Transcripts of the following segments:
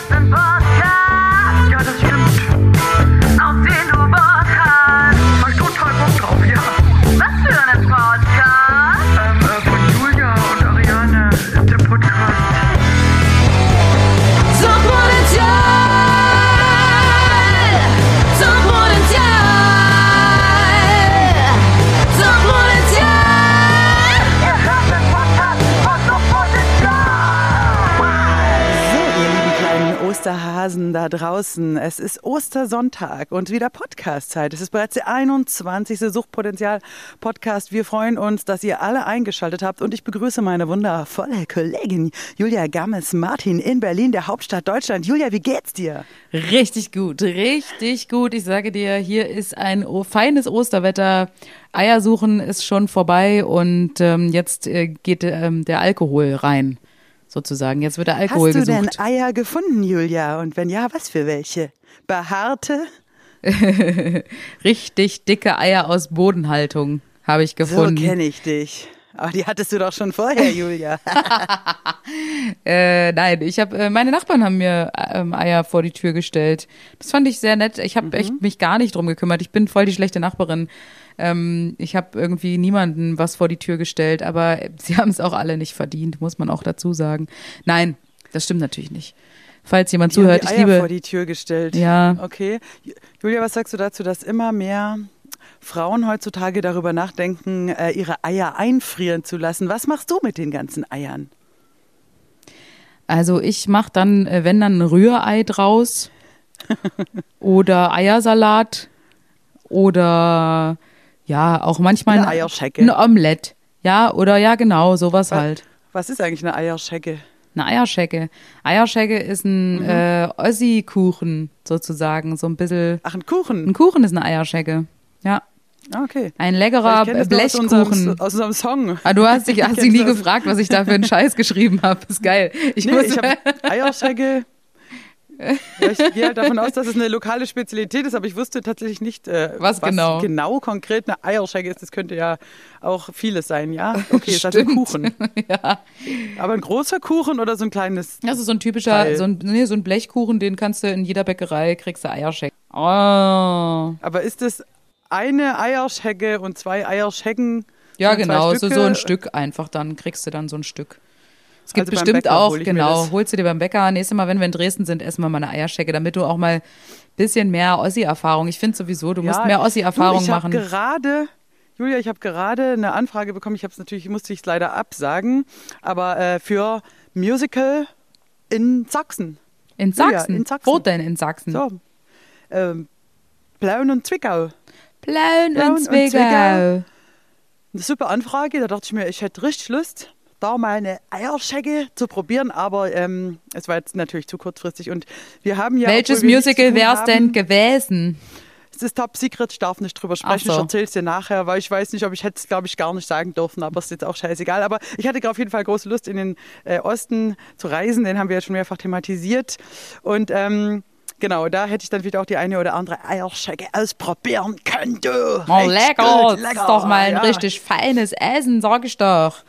hörst einen Podcast. Da draußen, es ist Ostersonntag und wieder Podcast-Zeit. Es ist bereits der 21. Suchtpotenzial-Podcast. Wir freuen uns, dass ihr alle eingeschaltet habt und ich begrüße meine wundervolle Kollegin Julia Gammes-Martin in Berlin, der Hauptstadt Deutschland. Julia, wie geht's dir? Richtig gut, richtig gut. Ich sage dir, hier ist ein feines Osterwetter. Eiersuchen ist schon vorbei und ähm, jetzt äh, geht ähm, der Alkohol rein, sozusagen. Jetzt wird der Alkohol Hast du gesucht. denn Eier gefunden, Julia? Und wenn ja, was für welche? Behaarte? Richtig dicke Eier aus Bodenhaltung habe ich So gefunden. kenne ich dich. Aber die hattest du doch schon vorher, Julia. Äh, nein, ich habe äh, meine Nachbarn haben mir ähm, Eier vor die Tür gestellt. Das fand ich sehr nett. Ich habe echt mich gar nicht drum gekümmert. Ich bin voll die schlechte Nachbarin. Ähm, ich habe irgendwie niemanden was vor die Tür gestellt, aber sie haben es auch alle nicht verdient, muss man auch dazu sagen. Nein, das stimmt natürlich nicht. Falls jemand Die zuhört, ich Eier liebe vor die Tür gestellt. Ja. Okay. Julia, was sagst du dazu, dass immer mehr Frauen heutzutage darüber nachdenken, äh, ihre Eier einfrieren zu lassen? Was machst du mit den ganzen Eiern? Also ich mache dann, äh, wenn dann ein Rührei draus oder Eiersalat oder ja, auch manchmal Eine Eierschecke. Ein Omelett. Ja, oder ja, genau, sowas halt. Was ist eigentlich eine Eierschecke? Eine Eierschecke. Eierschecke ist ein Mhm. äh, Ossi-Kuchen sozusagen. So ein bisschen. Ach, ein Kuchen. Ein Kuchen ist eine Eierschecke. Ja. Ah, okay. Ein leckerer nur aus Blechkuchen. unserem, aus unserem Song. Ah, du hast dich, Ich hast dich nie gefragt, was ich da für einen Scheiß geschrieben habe. Ist geil. Ich Nee, muss, ich habe Eierschecke. Ja, ich gehe halt davon aus, dass es eine lokale Spezialität ist, aber ich wusste tatsächlich nicht, äh, Was genau? genau konkret eine Eierschecke ist. Das könnte ja auch vieles sein, ja? Okay, ist also ein. Kuchen. ja. Aber ein großer Kuchen oder so ein kleines? Das ist so ein typischer, so ein, nee, so ein Blechkuchen, den kannst du in jeder Bäckerei, kriegst du Eierschecke. Oh. Aber ist es eine Eierschecke und zwei Eierschecken? Ja, genau, so, so ein Stück einfach, dann kriegst du dann so ein Stück. Es gibt Also bestimmt Bäcker auch, hol genau, holst du dir beim Bäcker. Nächstes Mal, wenn wir in Dresden sind, essen wir mal eine Eierschecke, damit du auch mal ein bisschen mehr Ossi-Erfahrung. Ich finde sowieso, du musst mehr Ossi-Erfahrung machen. Ich habe gerade, Julia, ich habe gerade eine Anfrage bekommen. Ich habe es natürlich, musste ich es leider absagen, aber äh, für Musical in Sachsen. In Julia, Sachsen. in Sachsen. Wo denn in Sachsen? So. Ähm, Plauen und Zwickau. Plauen Plauen und und Zwickau. Zwickau. Eine super Anfrage. Da dachte ich mir, ich hätte richtig Lust, da mal eine Eierschecke zu probieren, aber ähm, es war jetzt natürlich zu kurzfristig. Und wir haben ja. Welches Musical tun wär's denn gewesen? Es ist Top Secret, ich darf nicht drüber sprechen. So. Ich erzähl's dir nachher, weil ich weiß nicht, ob ich hätte es, glaube ich, gar nicht sagen dürfen, aber es ist jetzt auch scheißegal. Aber ich hatte auf jeden Fall große Lust, in den äh, Osten zu reisen. Den haben wir ja schon mehrfach thematisiert. Und ähm, genau, da hätte ich dann wieder auch die eine oder andere Eierschecke ausprobieren können. Du. Oh, lecker. gut, Das ist doch mal ein ja. richtig feines Essen, sag ich doch.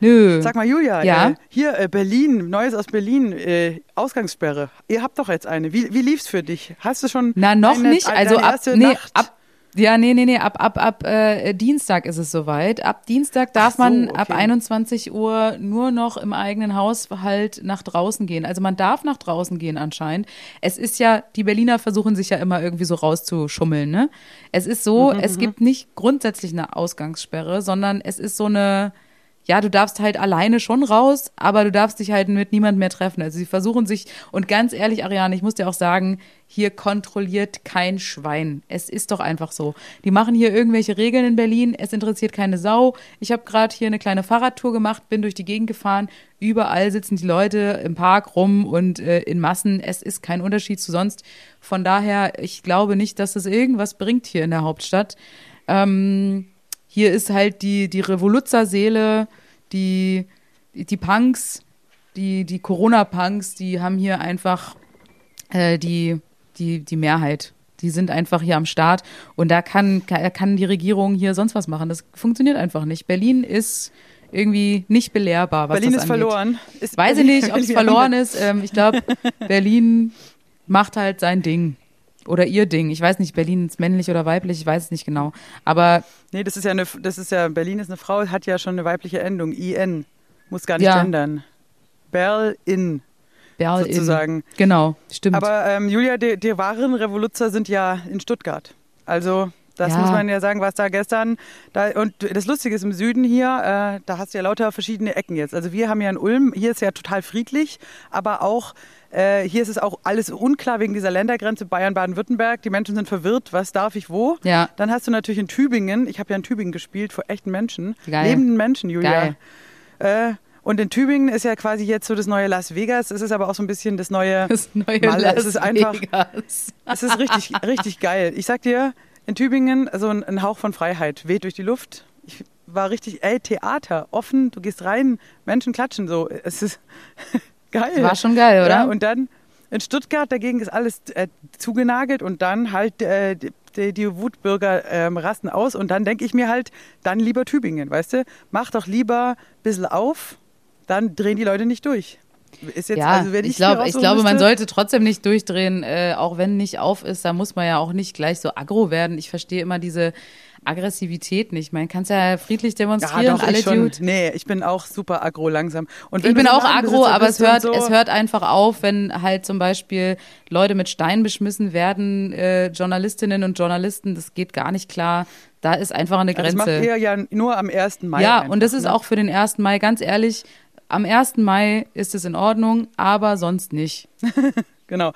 Nö. Sag mal, Julia, Ja? äh, hier äh, Berlin, Neues aus Berlin, äh, Ausgangssperre. Ihr habt doch jetzt eine. Wie, wie lief's für dich? Hast du schon Na, noch eine, nicht. Also ab, nee, ab, ja, nee, nee, nee, ab, ab, ab äh, Dienstag ist es soweit. Ab Dienstag darf so, man okay. ab 21 Uhr nur noch im eigenen Haushalt nach draußen gehen. Also man darf nach draußen gehen anscheinend. Es ist ja, die Berliner versuchen sich ja immer irgendwie so rauszuschummeln, ne? Es ist so, Mhm, es gibt nicht grundsätzlich eine Ausgangssperre, sondern es ist so eine, ja, du darfst halt alleine schon raus, aber du darfst dich halt mit niemand mehr treffen. Also sie versuchen sich, und ganz ehrlich, Ariane, ich muss dir auch sagen, hier kontrolliert kein Schwein. Es ist doch einfach so. Die machen hier irgendwelche Regeln in Berlin, es interessiert keine Sau. Ich habe gerade hier eine kleine Fahrradtour gemacht, bin durch die Gegend gefahren. Überall sitzen die Leute im Park rum und äh, in Massen. Es ist kein Unterschied zu sonst. Von daher, ich glaube nicht, dass das irgendwas bringt hier in der Hauptstadt. Ähm, hier ist halt die, die Revoluzzer-Seele, die, die, Punks, die, die Corona-Punks, die haben hier einfach äh, die, die, die Mehrheit. Die sind einfach hier am Start und da kann, kann kann die Regierung hier sonst was machen. Das funktioniert einfach nicht. Berlin ist irgendwie nicht belehrbar, Berlin ist angeht. verloren. Ist Weiß ich nicht, ob es verloren ist. Ähm, ich glaube, Berlin macht halt sein Ding. Oder ihr Ding. Ich weiß nicht, Berlin ist männlich oder weiblich, ich weiß es nicht genau. Aber Nee, das ist ja eine, das ist ja, Berlin ist eine Frau, hat ja schon eine weibliche Endung, IN. Muss gar nicht Ja. gendern. Berlin. Berlin. Sozusagen. Genau, stimmt. Aber ähm, Julia, die, die wahren Revoluzzer sind ja in Stuttgart. Also das Ja. muss man ja sagen, was da gestern. Da, und das Lustige ist im Süden hier, äh, da hast du ja lauter verschiedene Ecken jetzt. Also wir haben ja in Ulm, hier ist ja total friedlich, aber auch äh, hier ist es auch alles unklar wegen dieser Ländergrenze Bayern-Baden-Württemberg. Die Menschen sind verwirrt, was darf ich wo. Ja. Dann hast du natürlich in Tübingen, ich habe ja in Tübingen gespielt, vor echten Menschen, Geil. lebenden Menschen, Julia. Geil. Äh, und in Tübingen ist ja quasi jetzt so das neue Las Vegas. Es ist aber auch so ein bisschen das neue das neue Malle. Las Es ist einfach, Vegas. es ist richtig, richtig geil. Ich sag dir, in Tübingen so ein, ein Hauch von Freiheit weht durch die Luft. Ich war richtig, ey, Theater, offen, du gehst rein, Menschen klatschen so. Es ist geil. War schon geil, oder? Ja, und dann in Stuttgart dagegen ist alles äh, zugenagelt und dann halt äh, die, die Wutbürger ähm, rasten aus und dann denke ich mir halt, dann lieber Tübingen, weißt du? Mach doch lieber ein bisschen auf, dann drehen die Leute nicht durch. Ist jetzt, ja, also wenn ich, glaube, ich glaube, man sollte trotzdem nicht durchdrehen, äh, auch wenn nicht auf ist. Da muss man ja auch nicht gleich so aggro werden. Ich verstehe immer diese Aggressivität nicht. Man kann es ja friedlich demonstrieren, Ja, doch, alle ich schon. Dude. Nee, ich bin auch super aggro langsam. Und Ich bin auch aggro, aber es hört, so, es hört einfach auf, wenn halt zum Beispiel Leute mit Steinen beschmissen werden, äh, Journalistinnen und Journalisten, das geht gar nicht klar. Da ist einfach eine Ja, Das macht Grenze. ihr ja nur am 1. Mai. Ja, einfach, und das ist ne? auch für den 1. Mai, ganz ehrlich, am 1. Mai ist es in Ordnung, aber sonst nicht. Genau.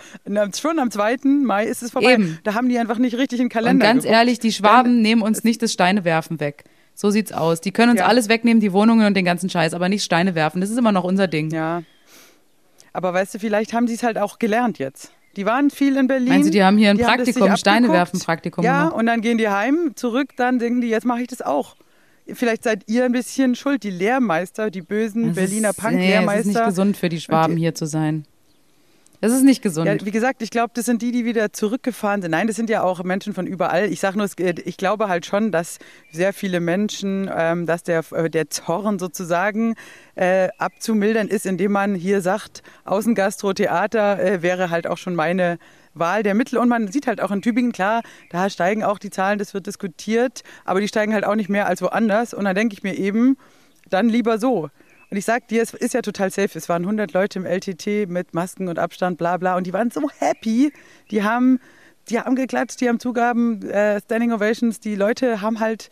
Schon am 2. Mai ist es vorbei. Eben. Da haben die einfach nicht richtig in den Und Kalender ganz geguckt. ehrlich, die Schwaben nehmen uns nicht das Steinewerfen weg. So sieht's aus. Die können uns Ja. alles wegnehmen, die Wohnungen und den ganzen Scheiß, aber nicht Steine werfen. Das ist immer noch unser Ding. Ja. Aber weißt du, vielleicht haben sie es halt auch gelernt jetzt. Die waren viel in Berlin. Meinst du, die haben hier ein Praktikum, sich abgeguckt. Steinewerfen-Praktikum Ja, gemacht? und dann gehen die heim, zurück, dann denken die, jetzt mache ich das auch. Vielleicht seid ihr ein bisschen schuld, die Lehrmeister, die bösen Das Berliner ist- Punk-Lehrmeister. Nee, es ist nicht gesund für die Schwaben die- hier zu sein. Es ist nicht gesund. Ja, wie gesagt, ich glaube, das sind die, die wieder zurückgefahren sind. Nein, das sind ja auch Menschen von überall. Ich sage nur, geht- ich glaube halt schon, dass sehr viele Menschen, ähm, dass der, äh, der Zorn sozusagen äh, abzumildern ist, indem man hier sagt, Außengastro, Theater äh, wäre halt auch schon meine Wahl der Mittel. Und man sieht halt auch in Tübingen, klar, da steigen auch die Zahlen, das wird diskutiert, aber die steigen halt auch nicht mehr als woanders. Und dann denke ich mir eben, dann lieber so. Und ich sag dir, es ist ja total safe. Es waren 100 Leute im LTT mit Masken und Abstand, bla bla. Und die waren so happy. Die haben, die haben geklatscht, die haben Zugaben, äh, Standing Ovations. Die Leute haben halt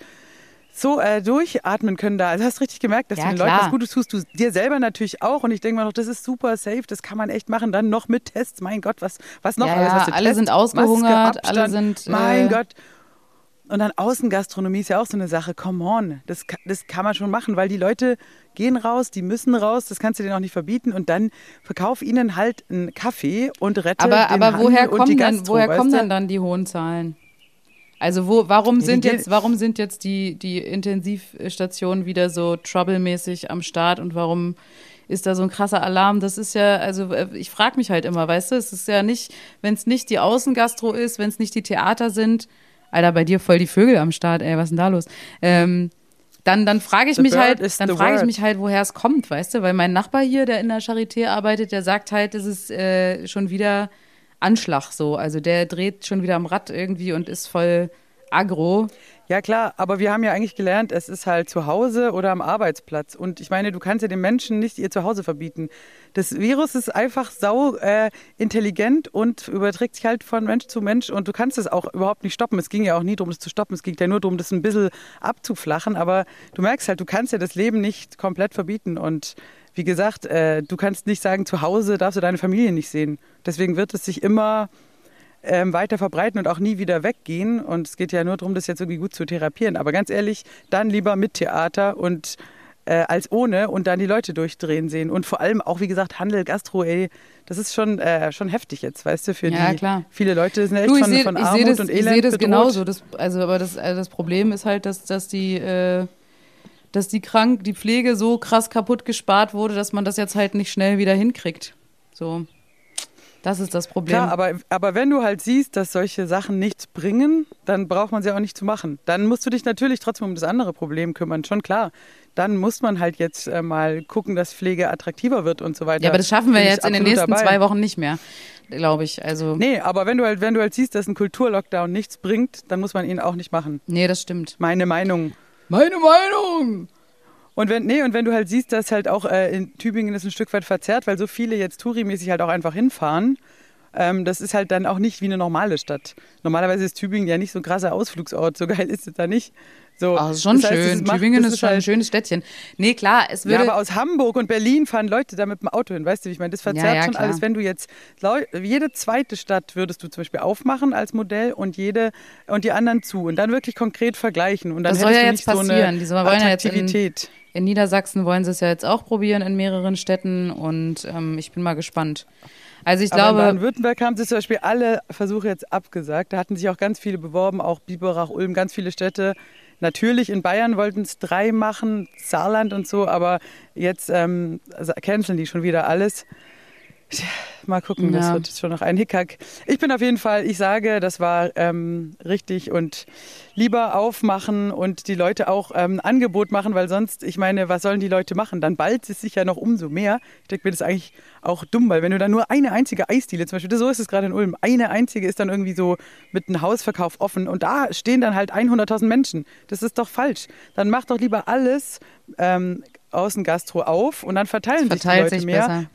so äh, durchatmen können da. Also hast richtig gemerkt, dass Ja, du den Leuten klar. was Gutes tust. Du dir selber natürlich auch. Und ich denke mir noch, das ist super safe. Das kann man echt machen. Dann noch mit Tests. Mein Gott, was, was noch Ja, alles? Was du alle Test, sind ausgehungert, Maske, alle Abstand. sind, äh, Mein Gott. Und dann Außengastronomie ist ja auch so eine Sache. Come on, das, das kann man schon machen, weil die Leute gehen raus, die müssen raus, das kannst du denen auch nicht verbieten. Und dann verkauf ihnen halt einen Kaffee und rette aber den aber woher Handel und die kommen, dann, Gastro, woher weißt kommen du? dann die hohen Zahlen? Also wo, warum sind jetzt, warum sind jetzt die, die Intensivstationen wieder so troublemäßig am Start und warum ist da so ein krasser Alarm? Das ist ja, also äh, ich frage mich halt immer, weißt du, es ist ja nicht, wenn es nicht die Außengastro ist, wenn es nicht die Theater sind, Alter, bei dir voll die Vögel am Start, ey, was ist denn da los? Ähm, dann, dann frage ich The mich halt, dann frage ich mich halt, woher es kommt, weißt du? Weil mein Nachbar hier, der in der Charité arbeitet, der sagt halt, es ist äh, schon wieder Anschlag so. Also der dreht schon wieder am Rad irgendwie und ist voll aggro. Ja klar, aber wir haben ja eigentlich gelernt, es ist halt zu Hause oder am Arbeitsplatz. Und ich meine, du kannst ja den Menschen nicht ihr Zuhause verbieten. Das Virus ist einfach sau äh, intelligent und überträgt sich halt von Mensch zu Mensch. Und du kannst es auch überhaupt nicht stoppen. Es ging ja auch nie darum, das zu stoppen. Es ging ja nur darum, das ein bisschen abzuflachen. Aber du merkst halt, du kannst ja das Leben nicht komplett verbieten. Und wie gesagt, äh, du kannst nicht sagen, zu Hause darfst du deine Familie nicht sehen. Deswegen wird es sich immer ähm, weiter verbreiten und auch nie wieder weggehen. Und es geht ja nur darum, das jetzt irgendwie gut zu therapieren. Aber ganz ehrlich, dann lieber mit Theater und äh, als ohne und dann die Leute durchdrehen sehen. Und vor allem auch, wie gesagt, Handel, Gastro, ey, das ist schon, äh, schon heftig jetzt, weißt du, für Ja, die klar. viele Leute sind echt Du, ich von, sehe von ich Armut seh das, und ich Elend seh das bedroht. genauso. Das, also, aber das, also das Problem ist halt, dass, dass die, äh, dass die krank, die Pflege so krass kaputt gespart wurde, dass man das jetzt halt nicht schnell wieder hinkriegt. So. Das ist das Problem. Klar, aber, aber wenn du halt siehst, dass solche Sachen nichts bringen, dann braucht man sie auch nicht zu machen. Dann musst du dich natürlich trotzdem um das andere Problem kümmern, schon klar. Dann muss man halt jetzt äh, mal gucken, dass Pflege attraktiver wird und so weiter. ja, aber das schaffen wir Bin jetzt in den nächsten dabei. zwei Wochen nicht mehr, glaube ich. Also, nee. Nee, aber wenn du halt, wenn du halt siehst, dass ein Kulturlockdown nichts bringt, dann muss man ihn auch nicht machen. das stimmt. Meine Meinung. Meine Meinung! Und wenn, nee, und wenn du halt siehst, dass halt auch äh, in Tübingen ist ein Stück weit verzerrt, weil so viele jetzt tourimäßig halt auch einfach hinfahren, ähm, das ist halt dann auch nicht wie eine normale Stadt. Normalerweise ist Tübingen ja nicht so ein krasser Ausflugsort, so geil ist es da nicht. So, Oh, ist schon das heißt, schön. macht- Tübingen ist schon ein halt, schönes Städtchen. Nee, klar, es Ja, würde. aber aus Hamburg und Berlin fahren Leute da mit dem Auto hin, weißt du, wie ich meine? Das verzerrt Ja, ja, schon klar. alles. Wenn du jetzt jede zweite Stadt würdest du zum Beispiel aufmachen als Modell und jede und die anderen zu und dann wirklich konkret vergleichen und dann Das soll ja jetzt nicht so passieren. eine wollen ja jetzt in- in Niedersachsen wollen sie es ja jetzt auch probieren in mehreren Städten und ähm, ich bin mal gespannt. Also ich Aber in glaube, Baden-Württemberg haben sie zum Beispiel alle Versuche jetzt abgesagt. Da hatten sich auch ganz viele beworben, auch Biberach, Ulm, ganz viele Städte. Natürlich in Bayern wollten es drei machen, Saarland und so, aber jetzt ähm, canceln die schon wieder alles. Tja, Mal gucken, das Ja. wird schon noch ein Hickhack. Ich bin auf jeden Fall, ich sage, das war ähm, richtig und lieber aufmachen und die Leute auch ähm, ein Angebot machen, weil sonst, ich meine, was sollen die Leute machen? Dann ballt es sich ja noch umso mehr. Ich denke mir, das ist eigentlich auch dumm, weil wenn du dann nur eine einzige Eisdiele, zum Beispiel, so ist es gerade in Ulm, eine einzige ist dann irgendwie so mit einem Hausverkauf offen und da stehen dann halt 100.000 Menschen. Das ist doch falsch. Dann mach doch lieber alles ähm, Außengastro auf und dann verteilen sich sich die Leute mehr. besser.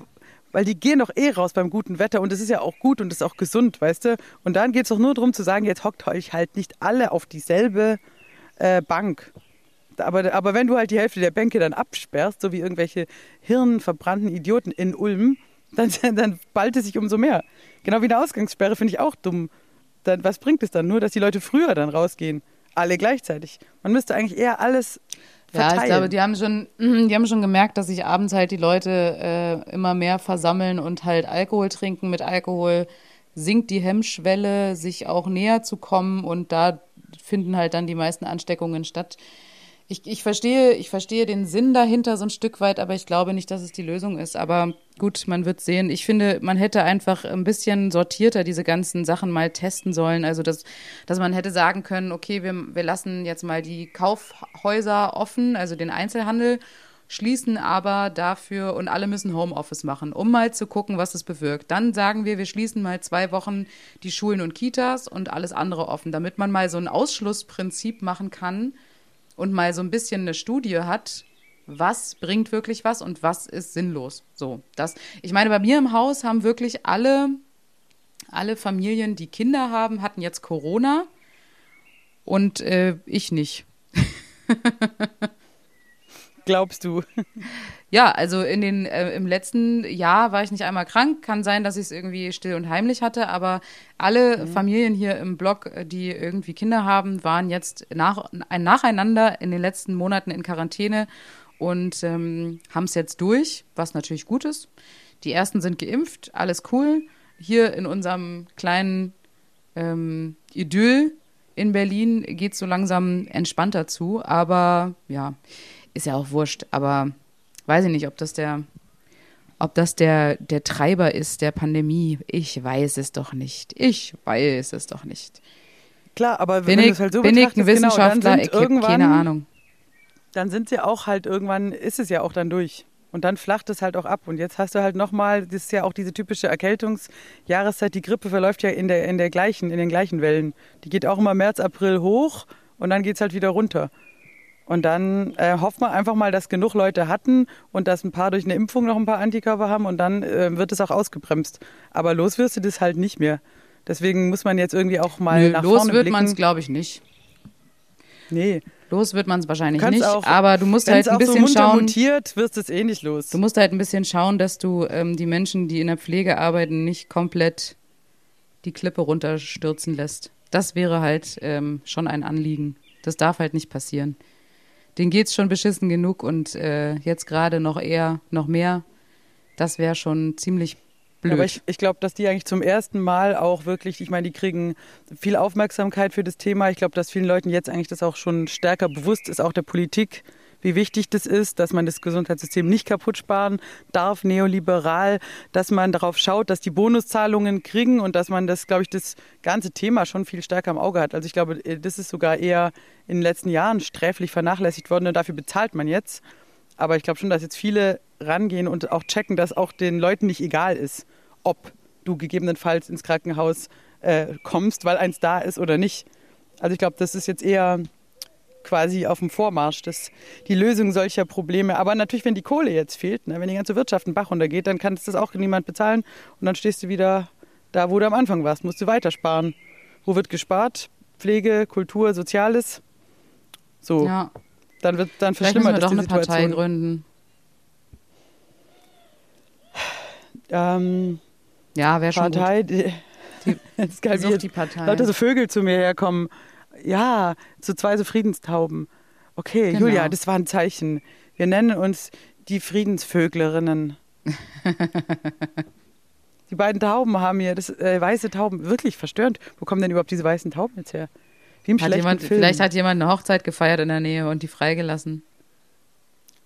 Weil die gehen doch eh raus beim guten Wetter und es ist ja auch gut und es ist auch gesund, weißt du? Und dann geht es doch nur darum zu sagen, jetzt hockt euch halt nicht alle auf dieselbe äh, Bank. Aber, aber wenn du halt die Hälfte der Bänke dann absperrst, so wie irgendwelche hirnverbrannten Idioten in Ulm, dann, dann ballt es sich umso mehr. Genau wie eine Ausgangssperre finde ich auch dumm. Dann, was bringt es dann? Nur, dass die Leute früher dann rausgehen. Alle gleichzeitig. Man müsste eigentlich eher alles Ja, verteilen. ich glaube, die haben schon, die haben schon gemerkt, dass sich abends halt die Leute äh, immer mehr versammeln und halt Alkohol trinken. Mit Alkohol sinkt die Hemmschwelle, sich auch näher zu kommen und da finden halt dann die meisten Ansteckungen statt. Ich, ich verstehe, ich verstehe den Sinn dahinter so ein Stück weit, aber ich glaube nicht, dass es die Lösung ist. Aber gut, man wird sehen. Ich finde, man hätte einfach ein bisschen sortierter diese ganzen Sachen mal testen sollen. Also, dass, dass man hätte sagen können, okay, wir, wir lassen jetzt mal die Kaufhäuser offen, also den Einzelhandel, schließen aber dafür und alle müssen Homeoffice machen, um mal zu gucken, was es bewirkt. Dann sagen wir, wir schließen mal zwei Wochen die Schulen und Kitas und alles andere offen, damit man mal so ein Ausschlussprinzip machen kann und mal so ein bisschen eine Studie hat, was bringt wirklich was und was ist sinnlos. So, das. Ich meine, bei mir im Haus haben wirklich alle, alle Familien, die Kinder haben, hatten jetzt Corona und äh, ich nicht. Glaubst du? Ja, also in den äh, im letzten Jahr war ich nicht einmal krank. Kann sein, dass ich es irgendwie still und heimlich hatte, aber alle Familien hier im Blog, äh, die irgendwie Kinder haben, waren jetzt nach, ein nacheinander in den letzten Monaten in Quarantäne und ähm, haben es jetzt durch, was natürlich gut ist. Die ersten sind geimpft, alles cool. Hier in unserem kleinen ähm, Idyll in Berlin geht es so langsam entspannter zu, aber ja, ist ja auch wurscht. Aber weiß ich nicht, ob das der, ob das der, der Treiber ist der Pandemie. Ich weiß es doch nicht. Ich weiß es doch nicht. Klar, aber Bin wenn du ich, es halt so bin ich ein genau, Wissenschaftler? dann sind ich habe keine Ahnung. Dann sind sie auch halt irgendwann, ist es ja auch dann durch. Und dann flacht es halt auch ab. Und jetzt hast du halt nochmal, das ist ja auch diese typische Erkältungsjahreszeit, die Grippe verläuft ja in, der, in, der gleichen, in den gleichen Wellen. Die geht auch immer März, April hoch und dann geht es halt wieder runter. Und dann äh, hofft man einfach mal, dass genug Leute hatten und dass ein paar durch eine Impfung noch ein paar Antikörper haben und dann äh, wird es auch ausgebremst. Aber los wirst du das halt nicht mehr. Deswegen muss man jetzt irgendwie auch mal Nö, nach los vorne wird blicken. man es, glaube ich, nicht. Nee, Los wird man es wahrscheinlich nicht, auch, aber du musst halt ein so bisschen munter schauen. mutiert, wirst es eh nicht los. Du musst halt ein bisschen schauen, dass du ähm, die Menschen, die in der Pflege arbeiten, nicht komplett die Klippe runterstürzen lässt. Das wäre halt ähm, schon ein Anliegen. Das darf halt nicht passieren. Denen geht's schon beschissen genug und äh, jetzt gerade noch eher, noch mehr. Das wäre schon ziemlich blöd. Aber ich, ich glaube, dass die eigentlich zum ersten Mal auch wirklich, ich meine, die kriegen viel Aufmerksamkeit für das Thema. Ich glaube, dass vielen Leuten jetzt eigentlich das auch schon stärker bewusst ist, auch der Politik, wie wichtig das ist, dass man das Gesundheitssystem nicht kaputt sparen darf, neoliberal, dass man darauf schaut, dass die Bonuszahlungen kriegen und dass man das, glaube ich, das ganze Thema schon viel stärker im Auge hat. Also ich glaube, äh, das ist sogar eher in den letzten Jahren sträflich vernachlässigt worden und dafür bezahlt man jetzt. Aber ich glaube schon, dass jetzt viele rangehen und auch checken, dass auch den Leuten nicht egal ist, ob du gegebenenfalls ins Krankenhaus äh, kommst, weil eins da ist oder nicht. Also ich glaube, das ist jetzt eher quasi auf dem Vormarsch, das, die Lösung solcher Probleme. Aber natürlich, wenn die Kohle jetzt fehlt, ne, wenn die ganze Wirtschaft einen Bach runtergeht, dann kann das auch niemand bezahlen und dann stehst du wieder da, wo du am Anfang warst, musst du weitersparen. Wo wird gespart? Pflege, Kultur, Soziales. So, Ja, dann wird dann vielleicht verschlimmert wir es doch die eine Partei Situation. gründen. Ähm, Ja, wäre schon gut. Partei, die, das geil, Sucht wie die Partei. lauter so Vögel zu mir herkommen. Ja, zu zwei so Friedenstauben. Okay, Genau. Julia, das war ein Zeichen. Wir nennen uns die Friedensvöglerinnen. die beiden Tauben haben hier, das äh, weiße Tauben, wirklich verstörend. Wo kommen denn überhaupt diese weißen Tauben jetzt her? Wie im Hat jemand, Film. vielleicht hat jemand eine Hochzeit gefeiert in der Nähe und die freigelassen.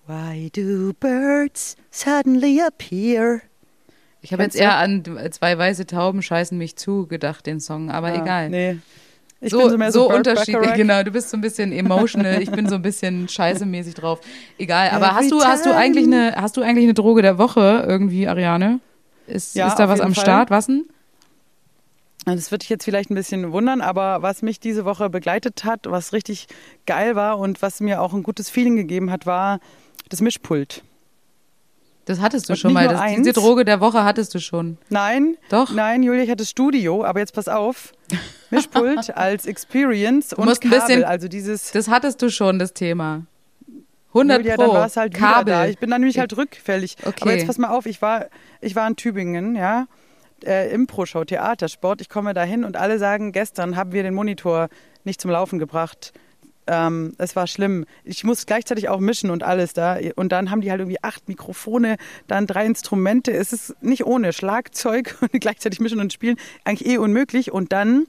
Why do birds suddenly appear? Ich habe jetzt eher an zwei weiße Tauben scheißen mich zu gedacht, den Song, aber Ah, egal. Nee. Ich so, bin so mehr so, Burt unterschiedlich, genau. Du bist so ein bisschen emotional, ich bin so ein bisschen scheißemäßig drauf. Egal, aber Every hast du, hast du time. eigentlich eine, hast du eigentlich eine Droge der Woche irgendwie, Ariane? Ist, Ja, ist da was am Fall. Start? Was denn? Das wird dich jetzt vielleicht ein bisschen wundern, aber was mich diese Woche begleitet hat, was richtig geil war und was mir auch ein gutes Feeling gegeben hat, war das Mischpult. Das hattest du Und schon mal. Das, diese Droge der Woche hattest du schon. Nein, Doch. nein, Julia, ich hatte Studio, aber jetzt pass auf. Mischpult als Experience und musst ein Kabel, bisschen- also dieses Das hattest du schon, das Thema. 100 Julia, Pro. dann war es halt Kabel. da. Ich bin dann nämlich halt rückfällig. Okay. Aber jetzt pass mal auf, ich war, ich war in Tübingen, ja, äh, Impro-Show, Theatersport. Ich komme da hin und alle sagen, gestern haben wir den Monitor nicht zum Laufen gebracht. Ähm, es war schlimm. Ich muss gleichzeitig auch mischen und alles da. Und dann haben die halt irgendwie acht Mikrofone, dann drei Instrumente. Es ist nicht ohne Schlagzeug und gleichzeitig mischen und spielen. Eigentlich eh unmöglich. Und dann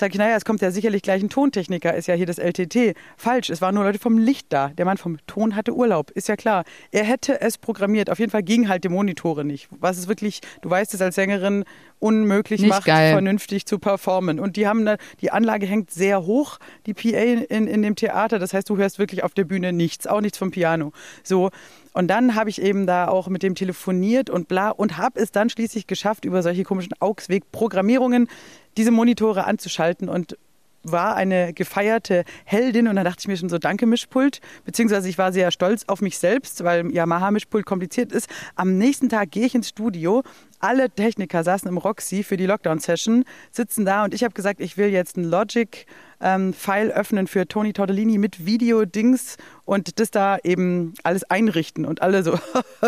sage ich, naja, es kommt ja sicherlich gleich ein Tontechniker, ist ja hier das LTT. Falsch, es waren nur Leute vom Licht da. Der Mann vom Ton hatte Urlaub, ist ja klar. Er hätte es programmiert. Auf jeden Fall gingen halt die Monitore nicht. Was es wirklich, du weißt es als Sängerin, unmöglich Nicht macht, geil. vernünftig zu performen. Und die haben da, die Anlage hängt sehr hoch, die PA in, in dem Theater. Das heißt, du hörst wirklich auf der Bühne nichts, auch nichts vom Piano. So. Und dann habe ich eben da auch mit dem telefoniert und bla und habe es dann schließlich geschafft, über solche komischen Augsweg-Programmierungen diese Monitore anzuschalten und war eine gefeierte Heldin und da dachte ich mir schon so, danke Mischpult, beziehungsweise ich war sehr stolz auf mich selbst, weil Yamaha Mischpult kompliziert ist. Am nächsten Tag gehe ich ins Studio, alle Techniker saßen im Roxy für die Lockdown-Session, sitzen da und ich habe gesagt, ich will jetzt ein Logic-File öffnen für Toni Tortellini mit Video-Dings und das da eben alles einrichten und alle so,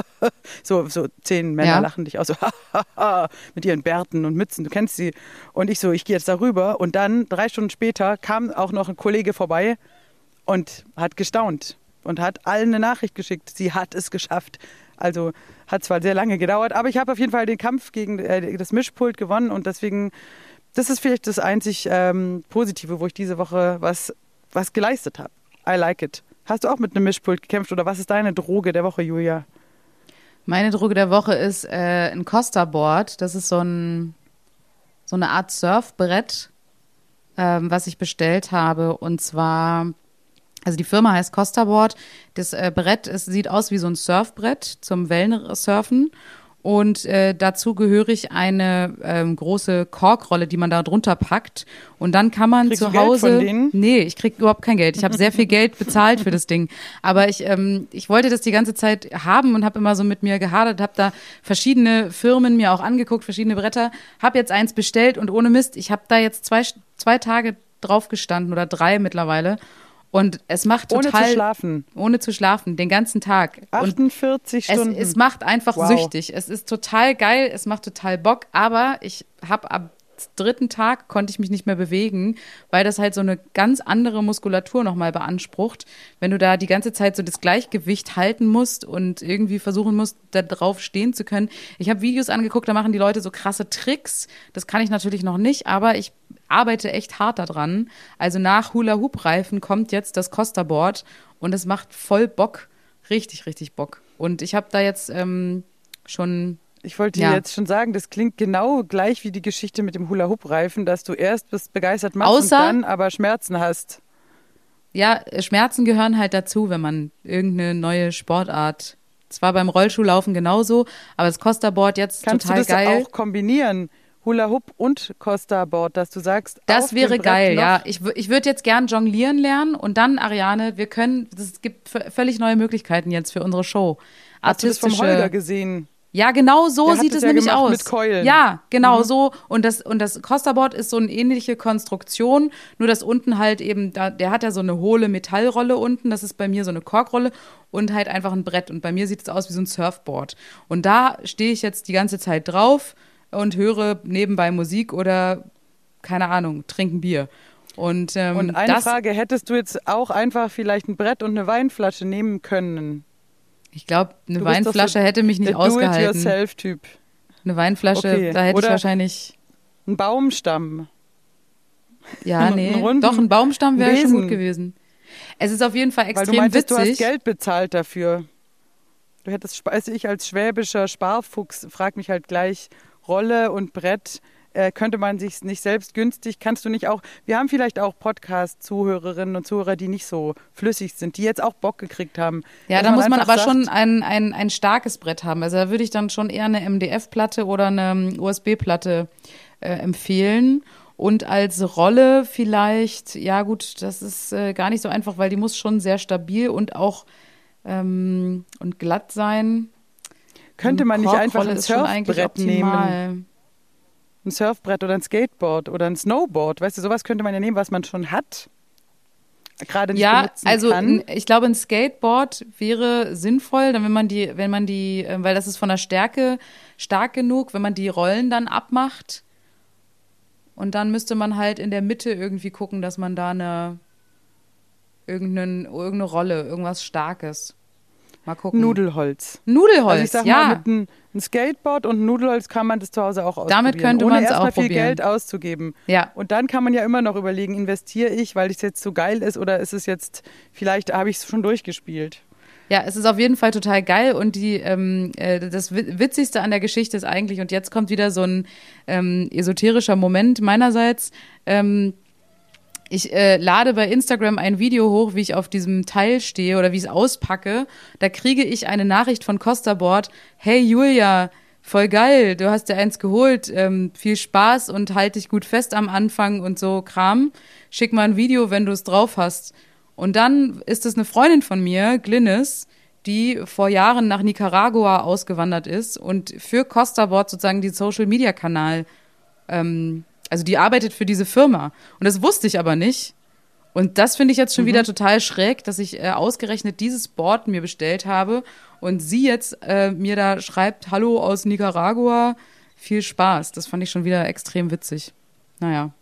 so, so zehn Männer Ja. lachen dich aus, so mit ihren Bärten und Mützen, du kennst sie. Und ich so, ich gehe jetzt darüber und dann drei Stunden später kam auch noch ein Kollege vorbei und hat gestaunt und hat allen eine Nachricht geschickt. Sie hat es geschafft. Also hat zwar sehr lange gedauert, aber ich habe auf jeden Fall den Kampf gegen äh, das Mischpult gewonnen und deswegen, das ist vielleicht das einzig ähm, Positive, wo ich diese Woche was, was geleistet habe. I like it. Hast du auch mit einem Mischpult gekämpft oder was ist deine Droge der Woche, Julia? Meine Droge der Woche ist äh, ein Costa-Board. Das ist so, ein, so eine Art Surfbrett, ähm, was ich bestellt habe. Und zwar, also die Firma heißt Costa Board. Das äh, Brett es sieht aus wie so ein Surfbrett zum Wellensurfen. Und äh, dazu gehörig eine ähm, große Korkrolle, die man da drunter packt. Und dann kann man Kriegst zu du Geld Hause. von denen? Nee, ich krieg überhaupt kein Geld. Ich habe sehr viel Geld bezahlt für das Ding. Aber ich, ähm, ich wollte das die ganze Zeit haben und habe immer so mit mir gehadert, habe da verschiedene Firmen mir auch angeguckt, verschiedene Bretter, habe jetzt eins bestellt und ohne Mist, ich habe da jetzt zwei, zwei Tage drauf gestanden oder drei mittlerweile. Und es macht Ohne total. zu schlafen. Ohne zu schlafen, den ganzen Tag. Und 48 es, Stunden. es macht einfach Wow. süchtig. Es ist total geil, es macht total Bock, aber ich habe ab dritten Tag konnte ich mich nicht mehr bewegen, weil das halt so eine ganz andere Muskulatur nochmal beansprucht. Wenn du da die ganze Zeit so das Gleichgewicht halten musst und irgendwie versuchen musst, da drauf stehen zu können. Ich habe Videos angeguckt, da machen die Leute so krasse Tricks. Das kann ich natürlich noch nicht, aber ich arbeite echt hart daran. Also nach Hula-Hoop-Reifen kommt jetzt das Costa-Board und es macht voll Bock. Richtig, richtig Bock. Und ich habe da jetzt ähm, schon Ich wollte Ja. dir jetzt schon sagen, das klingt genau gleich wie die Geschichte mit dem Hula-Hoop-Reifen, dass du erst bist begeistert machst Außer- und dann aber Schmerzen hast. Ja, Schmerzen gehören halt dazu, wenn man irgendeine neue Sportart. Zwar beim Rollschuhlaufen genauso, aber das Costa-Board jetzt Kannst total du das geil. auch kombinieren? Hula-Hoop und Costa-Board, dass du sagst, Das wäre geil, ja. Ich, ich würde jetzt gern jonglieren lernen und dann, Ariane, wir können, es gibt völlig neue Möglichkeiten jetzt für unsere Show. Hast du das vom Holger gesehen? Ja, genau so Der sieht das es ja nämlich aus. mit Keulen. Ja, genau so. Und das, und das Costa-Board ist so eine ähnliche Konstruktion, nur dass unten halt eben, da, der hat ja so eine hohle Metallrolle unten, das ist bei mir so eine Korkrolle und halt einfach ein Brett. Und bei mir sieht es aus wie so ein Surfboard. Und da stehe ich jetzt die ganze Zeit drauf und höre nebenbei Musik oder, keine Ahnung, trinken Bier. Und, ähm, Und eine das, Frage, hättest du jetzt auch einfach vielleicht ein Brett und eine Weinflasche nehmen können? ich glaube, eine Weinflasche so hätte mich nicht ausgehalten. Do-it-yourself-Typ. Eine Weinflasche, Okay. da hätte ich Oder- wahrscheinlich. Ein Baumstamm. Ja, Einen nee. runden Doch, ein Baumstamm wäre schon gut gewesen. Es ist auf jeden Fall Weil extrem du meintest, du hast witzig. Geld bezahlt dafür. Du hättest, also ich als schwäbischer Sparfuchs frag mich halt gleich, Rolle und Brett, äh, könnte man sich nicht selbst günstig, kannst du nicht auch, wir haben vielleicht auch Podcast-Zuhörerinnen und Zuhörer, die nicht so flüssig sind, die jetzt auch Bock gekriegt haben. Ja, da muss man aber sagt, schon ein, ein, ein starkes Brett haben. Also da würde ich dann schon eher eine MDF-Platte oder eine USB-Platte äh, empfehlen. Und als Rolle vielleicht, ja gut, das ist äh, gar nicht so einfach, weil die muss schon sehr stabil und auch ähm, und glatt sein. Könnte man nicht einfach ein Surfbrett nehmen? Ein Surfbrett oder ein Skateboard oder ein Snowboard, weißt du, sowas könnte man ja nehmen, was man schon hat. Gerade nicht Ja, benutzen also kann. ich glaube, ein Skateboard wäre sinnvoll, dann wenn man die, wenn man die, äh, weil das ist von der Stärke stark genug, wenn man die Rollen dann abmacht. Und dann müsste man halt in der Mitte irgendwie gucken, dass man da eine irgendeine, irgendeine Rolle, irgendwas Starkes. Mal gucken. Nudelholz. Nudelholz, Also ich sag ja. mal, mit einem ein Skateboard und Nudelholz kann man das zu Hause auch ausprobieren. Damit könnte man's erstmal auch viel probieren. Geld auszugeben. ja. Und dann kann man ja immer noch überlegen, investiere ich, weil es jetzt so geil ist oder ist es jetzt, vielleicht habe ich es schon durchgespielt. Ja, es ist auf jeden Fall total geil und die ähm, äh, das Wi- Witzigste an der Geschichte ist eigentlich und jetzt kommt wieder so ein ähm, esoterischer Moment meinerseits. Ähm, ich äh, lade bei Instagram ein Video hoch, wie ich auf diesem Teil stehe oder wie ich es auspacke. Da kriege ich eine Nachricht von Costa Board. Hey Julia, voll geil, du hast dir eins geholt. Ähm, viel Spaß und halt dich gut fest am Anfang und so Kram. Schick mal ein Video, wenn du es drauf hast. Und dann ist es eine Freundin von mir, Glynis, die vor Jahren nach Nicaragua ausgewandert ist und für Costa Board sozusagen die Social Media Kanal ähm, also die arbeitet für diese Firma. Und das wusste ich aber nicht. Und das finde ich jetzt schon wieder total schräg, dass ich äh, ausgerechnet dieses Board mir bestellt habe und sie jetzt äh, mir da schreibt, hallo aus Nicaragua, viel Spaß. Das fand ich schon wieder extrem witzig. Naja.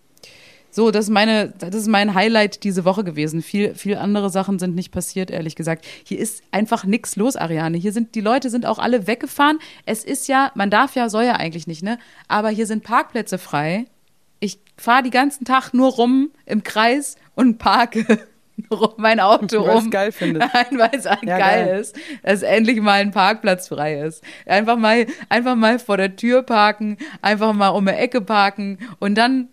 So, das ist meine, das ist mein Highlight diese Woche gewesen. Viel, viel andere Sachen sind nicht passiert, ehrlich gesagt. Hier ist einfach nichts los, Ariane. Hier sind, die Leute sind auch alle weggefahren. Es ist ja, man darf ja, soll ja eigentlich nicht, ne? Aber hier sind Parkplätze frei. Ich fahre die ganzen Tag nur rum im Kreis und parke rum mein Auto Weil rum. geil findest. Nein, weil es halt Ja, geil, geil. ist, dass endlich mal ein Parkplatz frei ist. Einfach mal, einfach mal vor der Tür parken, einfach mal um die Ecke parken und dann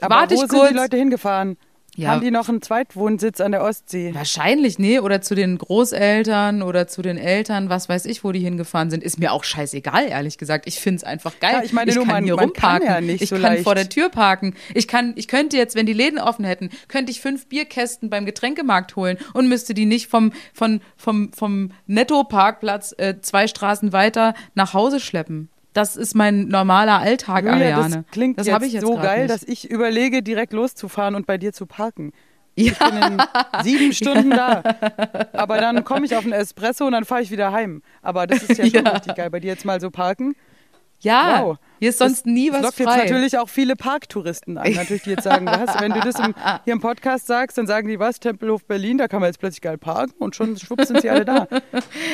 Aber warte wo ich sind kurz. die Leute hingefahren? Ja. Haben die noch einen Zweitwohnsitz an der Ostsee? Wahrscheinlich, nee, oder zu den Großeltern oder zu den Eltern, was weiß ich, wo die hingefahren sind, ist mir auch scheißegal, ehrlich gesagt. Ich find's einfach geil. Ja, ich meine ich nur, kann man- hier man kann rumparken. ja nicht ich so kann leicht. vor der Tür parken. Ich kann, ich könnte jetzt, wenn die Läden offen hätten, könnte ich fünf Bierkästen beim Getränkemarkt holen und müsste die nicht vom, vom, vom, vom Netto-Parkplatz äh, zwei Straßen weiter nach Hause schleppen. Das ist mein normaler Alltag, Julia, Ariane. das klingt das jetzt, ich jetzt so geil, nicht. dass ich überlege, direkt loszufahren und bei dir zu parken. ja. Ich bin in sieben Stunden da. Aber dann komme ich auf einen Espresso und dann fahre ich wieder heim. Aber das ist ja schon Ja. richtig geil. Bei dir jetzt mal so parken. Ja, Wow. Hier ist sonst nie Das was lockt jetzt frei. natürlich auch viele Parktouristen an, natürlich, die jetzt sagen, was, wenn du das im, hier im Podcast sagst, dann sagen die, was, Tempelhof Berlin, da kann man jetzt plötzlich geil parken und schon schwupps sind sie alle da.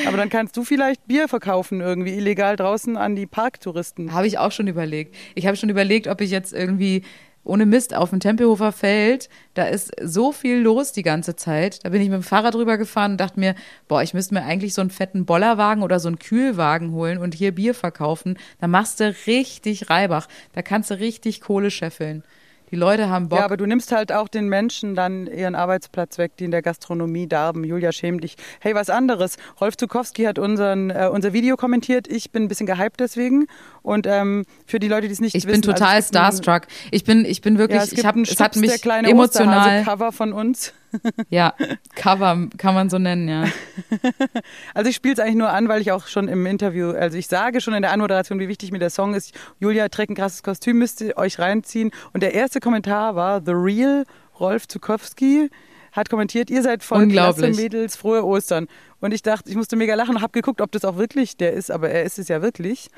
Aber dann kannst du vielleicht Bier verkaufen irgendwie illegal draußen an die Parktouristen. Habe ich auch schon überlegt. Ich habe schon überlegt, ob ich jetzt irgendwie ohne Mist auf dem Tempelhofer Feld, da ist so viel los die ganze Zeit. Da bin ich mit dem Fahrrad drüber gefahren und dachte mir, boah, ich müsste mir eigentlich so einen fetten Bollerwagen oder so einen Kühlwagen holen und hier Bier verkaufen. Da machst du richtig Reibach. Da kannst du richtig Kohle scheffeln. Die Leute haben Bock. Ja, aber du nimmst halt auch den Menschen dann ihren Arbeitsplatz weg, die in der Gastronomie darben. Julia, schäm dich. Hey, was anderes. Rolf Zukowski hat unseren, äh, unser Video kommentiert. Ich bin ein bisschen gehypt deswegen. Und ähm, für die Leute, die es nicht ich wissen. bin total also es gibt ein- starstruck. Ich bin, ich bin wirklich, Ja, ich hab, ein es hat mich der kleine emotional. Cover von uns. Ja, Cover kann man so nennen, ja. Also ich spiele es eigentlich nur an, weil ich auch schon im Interview, also ich sage schon in der Anmoderation, wie wichtig mir der Song ist. Julia trägt ein krasses Kostüm, müsst ihr euch reinziehen. Und der erste Kommentar war The Real Rolf Zukowski hat kommentiert, ihr seid voll klasse. Mädels, frohe Ostern. Und ich dachte, ich musste mega lachen und habe geguckt, ob das auch wirklich der ist, aber er ist es ja wirklich.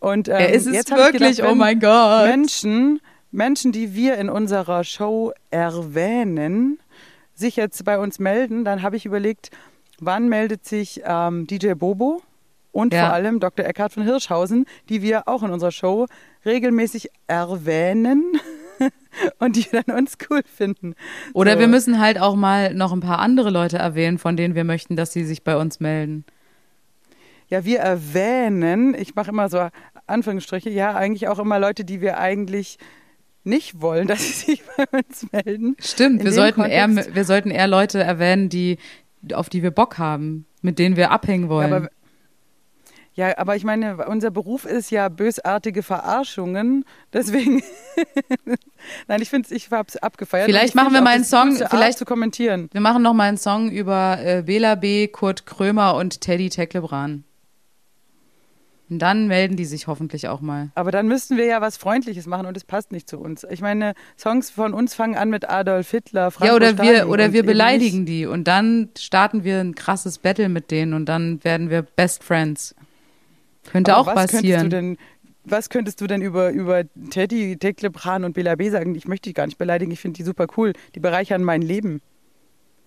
Und ähm, Er ist es jetzt wirklich, gedacht, oh mein Gott. Menschen, Menschen, die wir in unserer Show erwähnen, sich jetzt bei uns melden, dann habe ich überlegt, wann meldet sich ähm, DJ Bobo und Ja. vor allem Dr. Eckhard von Hirschhausen, die wir auch in unserer Show regelmäßig erwähnen und die dann uns cool finden. Oder So. wir müssen halt auch mal noch ein paar andere Leute erwähnen, von denen wir möchten, dass sie sich bei uns melden. Ja, wir erwähnen, ich mache immer so Anführungsstriche, ja, eigentlich auch immer Leute, die wir eigentlich nicht wollen, dass sie sich bei uns melden. Stimmt, In wir sollten, eher, wir sollten eher Leute erwähnen, die, auf die wir Bock haben, mit denen wir abhängen wollen. Ja, aber, ja, aber ich meine, unser Beruf ist ja bösartige Verarschungen. Deswegen, nein, ich finde ich hab's abgefeiert. Vielleicht machen wir mal einen Song, Art vielleicht- zu kommentieren. wir machen noch mal einen Song über äh, Bela B., Kurt Krömer und Teddy Teklebran. Und dann melden die sich hoffentlich auch mal. Aber dann müssten wir ja was Freundliches machen und es passt nicht zu uns. Ich meine, Songs von uns fangen an mit Adolf Hitler, Franco ja, oder Stalin wir, oder wir beleidigen die und dann starten wir ein krasses Battle mit denen und dann werden wir Best Friends. Könnte Aber auch was Könntest du passieren. denn, was könntest du denn über, über Teddy, Teklebran und Bela B sagen? Ich möchte die gar nicht beleidigen, ich finde die super cool. Die bereichern mein Leben.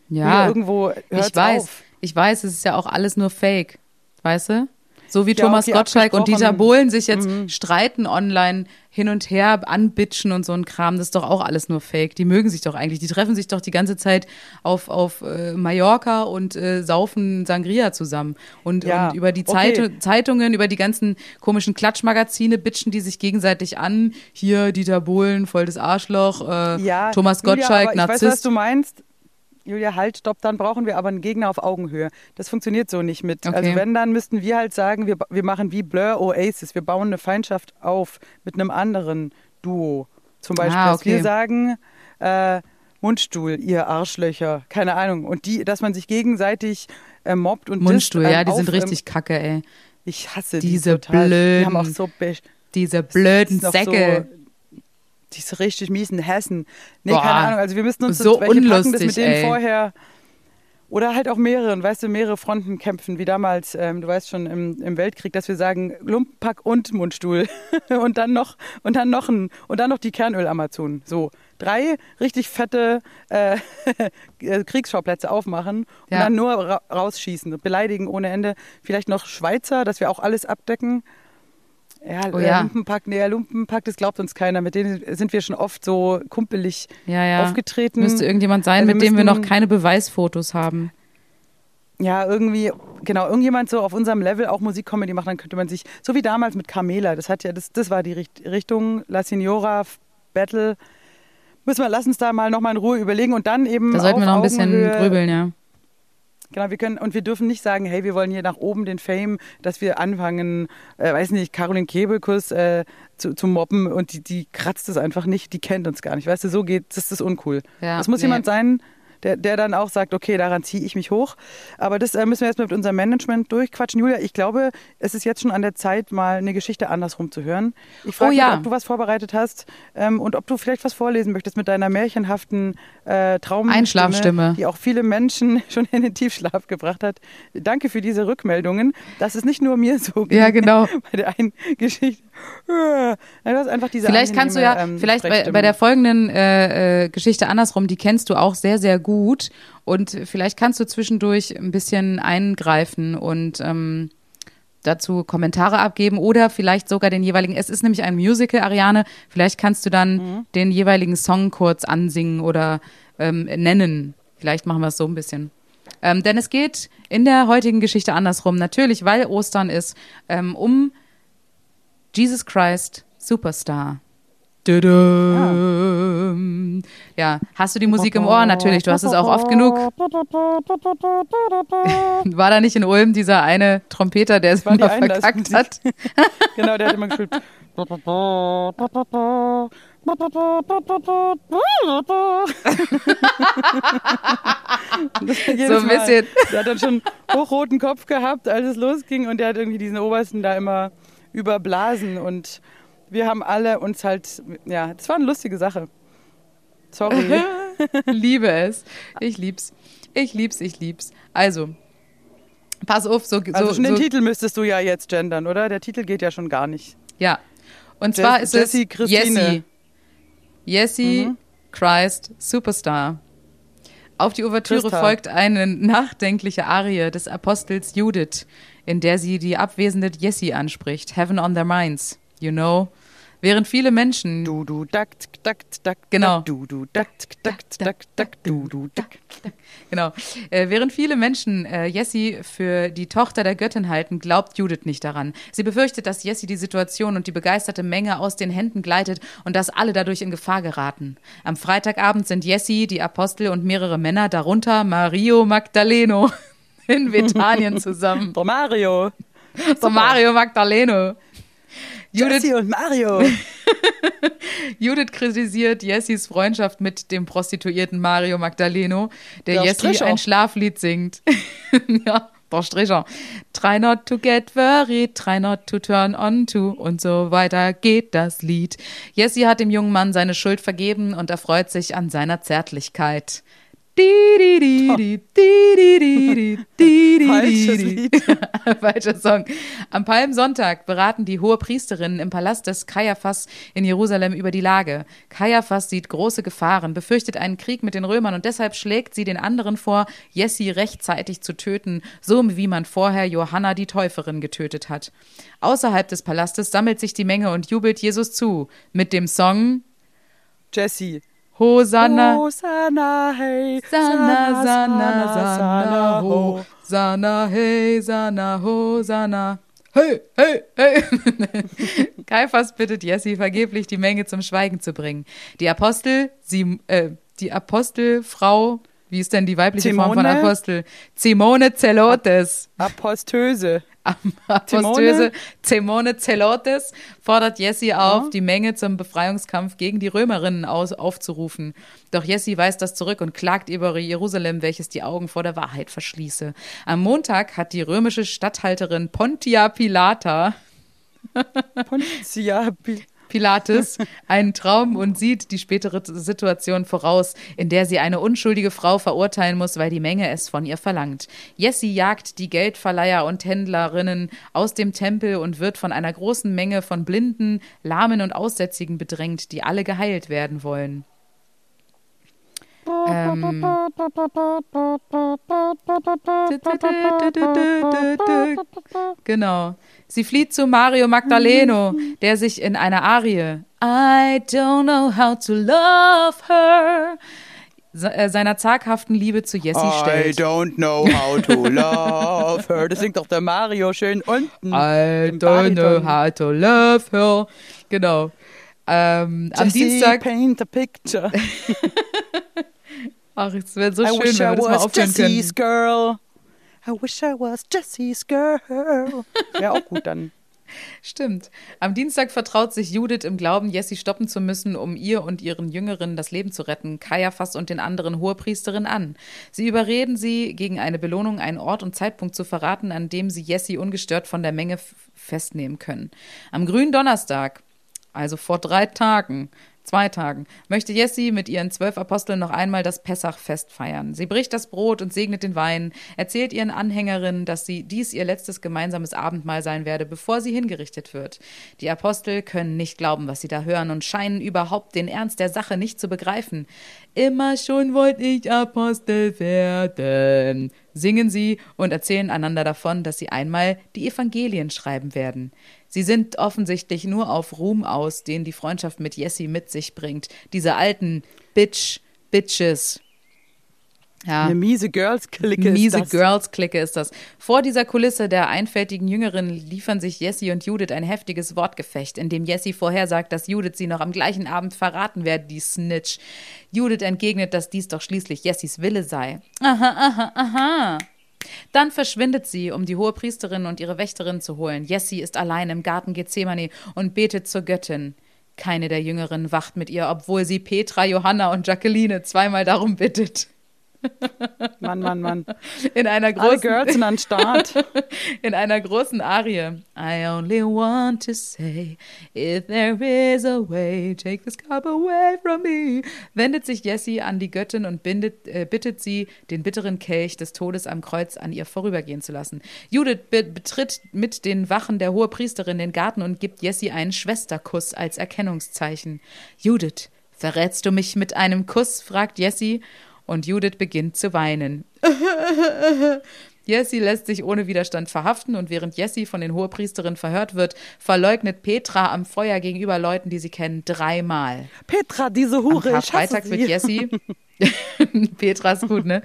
Ja, irgendwo hört's ich weiß. auf. Ich weiß, es ist ja auch alles nur Fake. Weißt du? So wie Ja, Thomas Gottschalk und Dieter. Bohlen sich jetzt Mhm. streiten online hin und her anbitschen und so ein Kram, das ist doch auch alles nur Fake. Die mögen sich doch eigentlich. Die treffen sich doch die ganze Zeit auf, auf äh, Mallorca und äh, saufen Sangria zusammen. Und, Ja, und über die okay. Zeit, Zeitungen, über die ganzen komischen Klatschmagazine bitchen die sich gegenseitig an. Hier Dieter Bohlen, voll das Arschloch, äh, Ja, Thomas Julia, Gottschalk, aber ich weiß, was Narzisst. du meinst. Julia, halt, stopp, dann brauchen wir aber einen Gegner auf Augenhöhe. Das funktioniert so nicht mit. Okay. Also wenn, dann müssten wir halt sagen, wir, wir machen wie Blur Oasis. Wir bauen eine Feindschaft auf mit einem anderen Duo. Zum Beispiel, Ah, dass wir okay. sagen, äh, Mundstuhl, ihr Arschlöcher, keine Ahnung. Und die, dass man sich gegenseitig äh, mobbt und Mundstuhl, disst, ja, ähm, die sind auf, richtig kacke, ey. Ähm, ich hasse Diese die total. Die blöden- haben auch so Diese blöden Säcke. So, diese richtig miesen Hessen. Nee, Boah. keine Ahnung. Also wir müssen uns So welche packen das unlustig, mit denen ey. vorher. Oder halt auch mehrere, und weißt du, mehrere Fronten kämpfen, wie damals, ähm, du weißt schon, im, im Weltkrieg, dass wir sagen, Lumpenpack und Mundstuhl. und dann noch, und dann noch ein, und dann noch die Kernöl-Amazonen. So. Drei richtig fette äh, Kriegsschauplätze aufmachen und Ja. dann nur ra rausschießen, beleidigen ohne Ende. Vielleicht noch Schweizer, dass wir auch alles abdecken. Ja, Oh der ja. Lumpenpack, nee, Lumpenpack, das glaubt uns keiner. Mit denen sind wir schon oft so kumpelig Ja, ja. aufgetreten. Müsste irgendjemand sein, Also wir mit dem wir noch keine Beweisfotos haben. ja, irgendwie, genau, irgendjemand so auf unserem Level auch Musikcomedy macht, dann könnte man sich, so wie damals mit Carmela, das hat ja, das, das war die Richt Richtung, La Signora, Battle. Müssen wir, lass uns da mal nochmal in Ruhe überlegen und dann eben. Da sollten wir noch ein bisschen Augenhöhe- grübeln, ja. Genau, wir können, und wir dürfen nicht sagen, hey, wir wollen hier nach oben den Fame, dass wir anfangen, äh, weiß nicht, Caroline Kebekus äh, zu, zu mobben und die, die kratzt es einfach nicht, die kennt uns gar nicht. Weißt du, so geht, das ist uncool. Ja, das muss nee. jemand sein, der, der dann auch sagt, okay, daran ziehe ich mich hoch. Aber das äh, müssen wir jetzt mit unserem Management durchquatschen. Julia, ich glaube, es ist jetzt schon an der Zeit, mal eine Geschichte andersrum zu hören. Ich frage Oh ja. mich, ob du was vorbereitet hast ähm, und ob du vielleicht was vorlesen möchtest mit deiner märchenhaften äh, Traum Einschlafstimme. die auch viele Menschen schon in den Tiefschlaf gebracht hat. Danke für diese Rückmeldungen. Das ist nicht nur mir so Ja, genau. bei der einen Geschichte. Du hast einfach diese Vielleicht kannst du ja, ähm, vielleicht bei, bei der folgenden äh, äh, Geschichte andersrum, die kennst du auch sehr, sehr gut. Und vielleicht kannst du zwischendurch ein bisschen eingreifen und ähm, dazu Kommentare abgeben oder vielleicht sogar den jeweiligen, es ist nämlich ein Musical, Ariane, vielleicht kannst du dann Mhm. den jeweiligen Song kurz ansingen oder ähm, nennen. Vielleicht machen wir es so ein bisschen. Ähm, denn es geht in der heutigen Geschichte andersrum, natürlich, weil Ostern ist, ähm, um Jesus Christ Superstar. Tudum. Ja, hast du die Musik im Ohr? Natürlich, du hast es auch oft genug. War da nicht in Ulm dieser eine Trompeter, der es immer verkackt hat? Genau, der hat immer gespielt. So ein bisschen. Der hat dann schon hochroten Kopf gehabt, als es losging und der hat irgendwie diesen Obersten da immer überblasen und wir haben alle uns halt, ja, das war eine lustige Sache. Sorry. Liebe es. Ich lieb's. Ich lieb's, ich lieb's. Also, pass auf, so, Also so, schon den so Titel müsstest du ja jetzt gendern, oder? Der Titel geht ja schon gar nicht. ja. Und zwar ist Jessie es Christine. Jessie, Jessie Mhm. Christ Superstar. Auf die Ouvertüre Christa. folgt eine nachdenkliche Arie des Apostels Judith, in der sie die abwesende Jessie anspricht. Heaven on their minds, you know. Während viele Menschen Du, du, dakt, dakt, dakt, Genau. Du, du, dakt, dakt, dakt, dakt, du, du, dakt. Genau. Äh, während viele Menschen äh, Jessie für die Tochter der Göttin halten, glaubt Judith nicht daran. Sie befürchtet, dass Jessie die Situation und die begeisterte Menge aus den Händen gleitet und dass alle dadurch in Gefahr geraten. Am Freitagabend sind Jessie, die Apostel und mehrere Männer, darunter Mario Magdaleno, in Bethanien zusammen. Der Mario. So Mario Magdaleno. Judith, Jessie und Mario. Judith kritisiert Jessys Freundschaft mit dem Prostituierten Mario Magdaleno, der Der Jessie Stricher. ein Schlaflied singt. ja, der Stricher. Try not to get worried, try not to turn on to und so weiter geht das Lied. Jessie hat dem jungen Mann seine Schuld vergeben und erfreut sich an seiner Zärtlichkeit. Falscher Song. Am Palmsonntag beraten die hohe Hohepriesterinnen im Palast des Kaiaphas in Jerusalem über die Lage. Kaiaphas sieht große Gefahren, befürchtet einen Krieg mit den Römern und deshalb schlägt sie den anderen vor, Jessi rechtzeitig zu töten, so wie man vorher Johanna die Täuferin getötet hat. Außerhalb des Palastes sammelt sich die Menge und jubelt Jesus zu mit dem Song Jessie Hosanna. Hosanna, hey. Sana, sana, sana, ho. Sana, hey, sana, ho, sana. Hey, hey, hey. Kaiphas bittet Jessie vergeblich, die Menge zum Schweigen zu bringen. Die Apostel, sie, äh, die Apostelfrau, wie ist denn die weibliche Form von Simone? Apostel? Simone Zelotes. Apostöse. Apostöse Simone Zelotes fordert Jessie auf, die Menge zum Befreiungskampf gegen die Römerinnen aus, aufzurufen. Doch Jessie weist das zurück und klagt über Jerusalem, welches die Augen vor der Wahrheit verschließe. Am Montag hat die römische Statthalterin Pontia Pilata Pontia. Pi- Pilates einen Traum und sieht die spätere Situation voraus, in der sie eine unschuldige Frau verurteilen muss, weil die Menge es von ihr verlangt. Jessie jagt die Geldverleiher und Händlerinnen aus dem Tempel und wird von einer großen Menge von Blinden, Lahmen und Aussätzigen bedrängt, die alle geheilt werden wollen. Ähm. Genau. Sie flieht zu Mario Magdaleno, der sich in einer Arie I don't know how to love her äh, seiner zaghaften Liebe zu Jessie I stellt. don't know how to love her. Das singt doch der Mario schön unten. I don't know how to love her. Genau. Ähm, am Dienstag. paint a picture. Ach, es wäre so I schön, wenn I wir das mal aufhören können. Jessie's girl. I wish I was Jessie's girl. Wäre auch gut dann. Stimmt. Am Dienstag vertraut sich Judith im Glauben, Jessie stoppen zu müssen, um ihr und ihren Jüngerinnen das Leben zu retten, Kaiaphas und den anderen Hohepriesterinnen an. Sie überreden sie, gegen eine Belohnung einen Ort und Zeitpunkt zu verraten, an dem sie Jessie ungestört von der Menge festnehmen können. Am grünen Donnerstag, also vor drei Tagen, zwei Tagen, möchte Jessie mit ihren zwölf Aposteln noch einmal das Pessachfest feiern. Sie bricht das Brot und segnet den Wein, erzählt ihren Anhängerinnen, dass sie dies ihr letztes gemeinsames Abendmahl sein werde, bevor sie hingerichtet wird. Die Apostel können nicht glauben, was sie da hören und scheinen überhaupt den Ernst der Sache nicht zu begreifen. Immer schon wollte ich Apostel werden, singen sie und erzählen einander davon, dass sie einmal die Evangelien schreiben werden. Sie sind offensichtlich nur auf Ruhm aus, den die Freundschaft mit Jessie mit sich bringt. Diese alten Bitch, Bitches. Ja. Eine miese Girls-Clique ist Miese das. Girls-Clique ist das. Vor dieser Kulisse der einfältigen Jüngeren liefern sich Jessie und Judith ein heftiges Wortgefecht, in dem Jessie vorhersagt, dass Judith sie noch am gleichen Abend verraten werde, die Snitch. Judith entgegnet, dass dies doch schließlich Jessies Wille sei. Aha, aha, aha. Dann verschwindet sie, um die hohe Priesterin und ihre Wächterin zu holen. Jessie ist allein im Garten Gethsemane und betet zur Göttin. Keine der Jüngeren wacht mit ihr, obwohl sie Petra, Johanna und Jacqueline zweimal darum bittet. Mann, Mann, Mann. In einer Alle großen, Girls sind an Start. in einer großen Arie. I only want to say, if there is a way, take this cup away from me. Wendet sich Jessie an die Göttin und bindet, äh, bittet sie, den bitteren Kelch des Todes am Kreuz an ihr vorübergehen zu lassen. Judith be betritt mit den Wachen der Hohepriesterin den Garten und gibt Jessie einen Schwesterkuss als Erkennungszeichen. Judith, verrätst du mich mit einem Kuss? fragt Jessie. Und Judith beginnt zu weinen. Jessie lässt sich ohne Widerstand verhaften und während Jessie von den Hohepriesterinnen verhört wird, verleugnet Petra am Feuer gegenüber Leuten, die sie kennen, dreimal. Petra, diese Am Hure, ich hasse Karfreitag sie. wird Jessie. Petra ist gut, ne?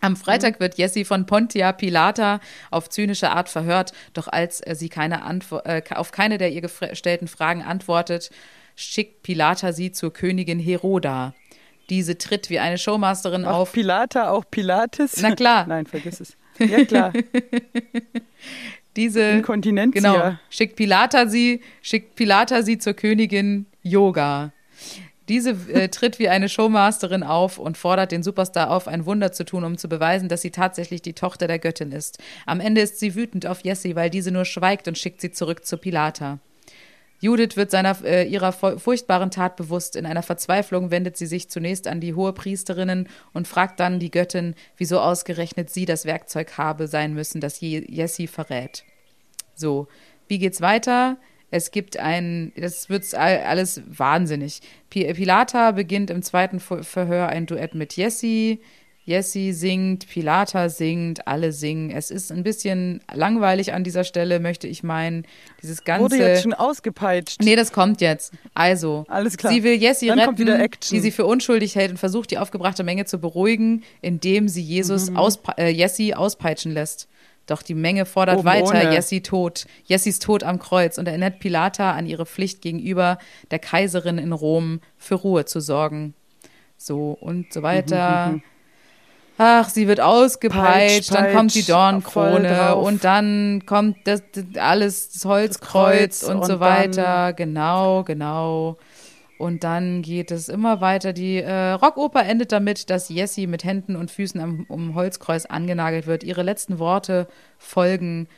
Am Freitag wird Jessie von Pontia Pilata auf zynische Art verhört, doch als sie keine Antwo äh, auf keine der ihr gestellten Fragen antwortet, schickt Pilata sie zur Königin Heroda. Diese tritt wie eine Showmasterin Auch auf. Pilata, auch Pilates. Na klar. Nein, vergiss es. Ja, klar. Diese Inkontinentia. Genau. Schickt Pilata sie, schickt Pilata sie zur Königin Yoga. Diese äh, tritt wie eine Showmasterin auf und fordert den Superstar auf, ein Wunder zu tun, um zu beweisen, dass sie tatsächlich die Tochter der Göttin ist. Am Ende ist sie wütend auf Jessie, weil diese nur schweigt und schickt sie zurück zu Pilata. Judith wird seiner, äh, ihrer fu- furchtbaren Tat bewusst. In einer Verzweiflung wendet sie sich zunächst an die Hohepriesterinnen und fragt dann die Göttin, wieso ausgerechnet sie das Werkzeug habe sein müssen, das Je Jessie verrät. So, wie geht's weiter? Es gibt ein, das wird all- alles wahnsinnig. Pi- Pilata beginnt im zweiten Ver- Verhör ein Duett mit Jessie. Jessie singt, Pilata singt, alle singen. Es ist ein bisschen langweilig an dieser Stelle, möchte ich meinen. Dieses ganze. Wurde jetzt schon ausgepeitscht. Nee, das kommt jetzt. Also, Alles klar. sie will Jessie Dann retten, die sie für unschuldig hält und versucht, die aufgebrachte Menge zu beruhigen, indem sie Jesus Mhm. auspe äh, Jessie auspeitschen lässt. Doch die Menge fordert Oben weiter, ohne. Jessie tot, Jessies Tod am Kreuz und erinnert Pilata an ihre Pflicht gegenüber der Kaiserin in Rom für Ruhe zu sorgen. So und so weiter. Mhm, Ach, sie wird ausgepeitscht, Peitsch, dann kommt die Dornkrone und dann kommt das, das alles, das Holzkreuz Kreuz und, so und weiter. Genau, genau. Und dann geht es immer weiter. Die äh, Rockoper endet damit, dass Jessie mit Händen und Füßen am um Holzkreuz angenagelt wird. Ihre letzten Worte folgen.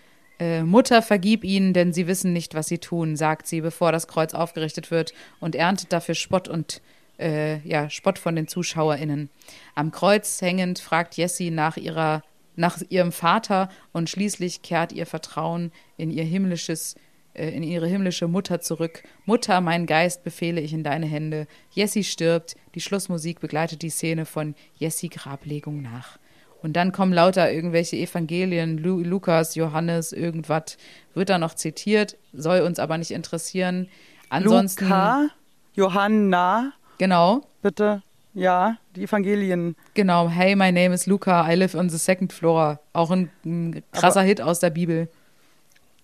Äh, Mutter, vergib ihnen, denn sie wissen nicht, was sie tun, sagt sie, bevor das Kreuz aufgerichtet wird und erntet dafür Spott und äh, ja, Spott von den ZuschauerInnen. Am Kreuz hängend fragt Jessie nach ihrer nach ihrem Vater und schließlich kehrt ihr Vertrauen in ihr himmlisches äh, in ihre himmlische Mutter zurück. Mutter, mein Geist befehle ich in deine Hände. Jessie stirbt. Die Schlussmusik begleitet die Szene von Jessie Grablegung nach. Und dann kommen lauter irgendwelche Evangelien, Lu Lukas, Johannes, irgendwas, wird da noch zitiert, soll uns aber nicht interessieren. Ansonsten, Luca, Johanna, genau, bitte. Ja, die Evangelien. genau, hey, my name is Luca, I live on the second floor. Auch ein, ein krasser Hit aus der Bibel.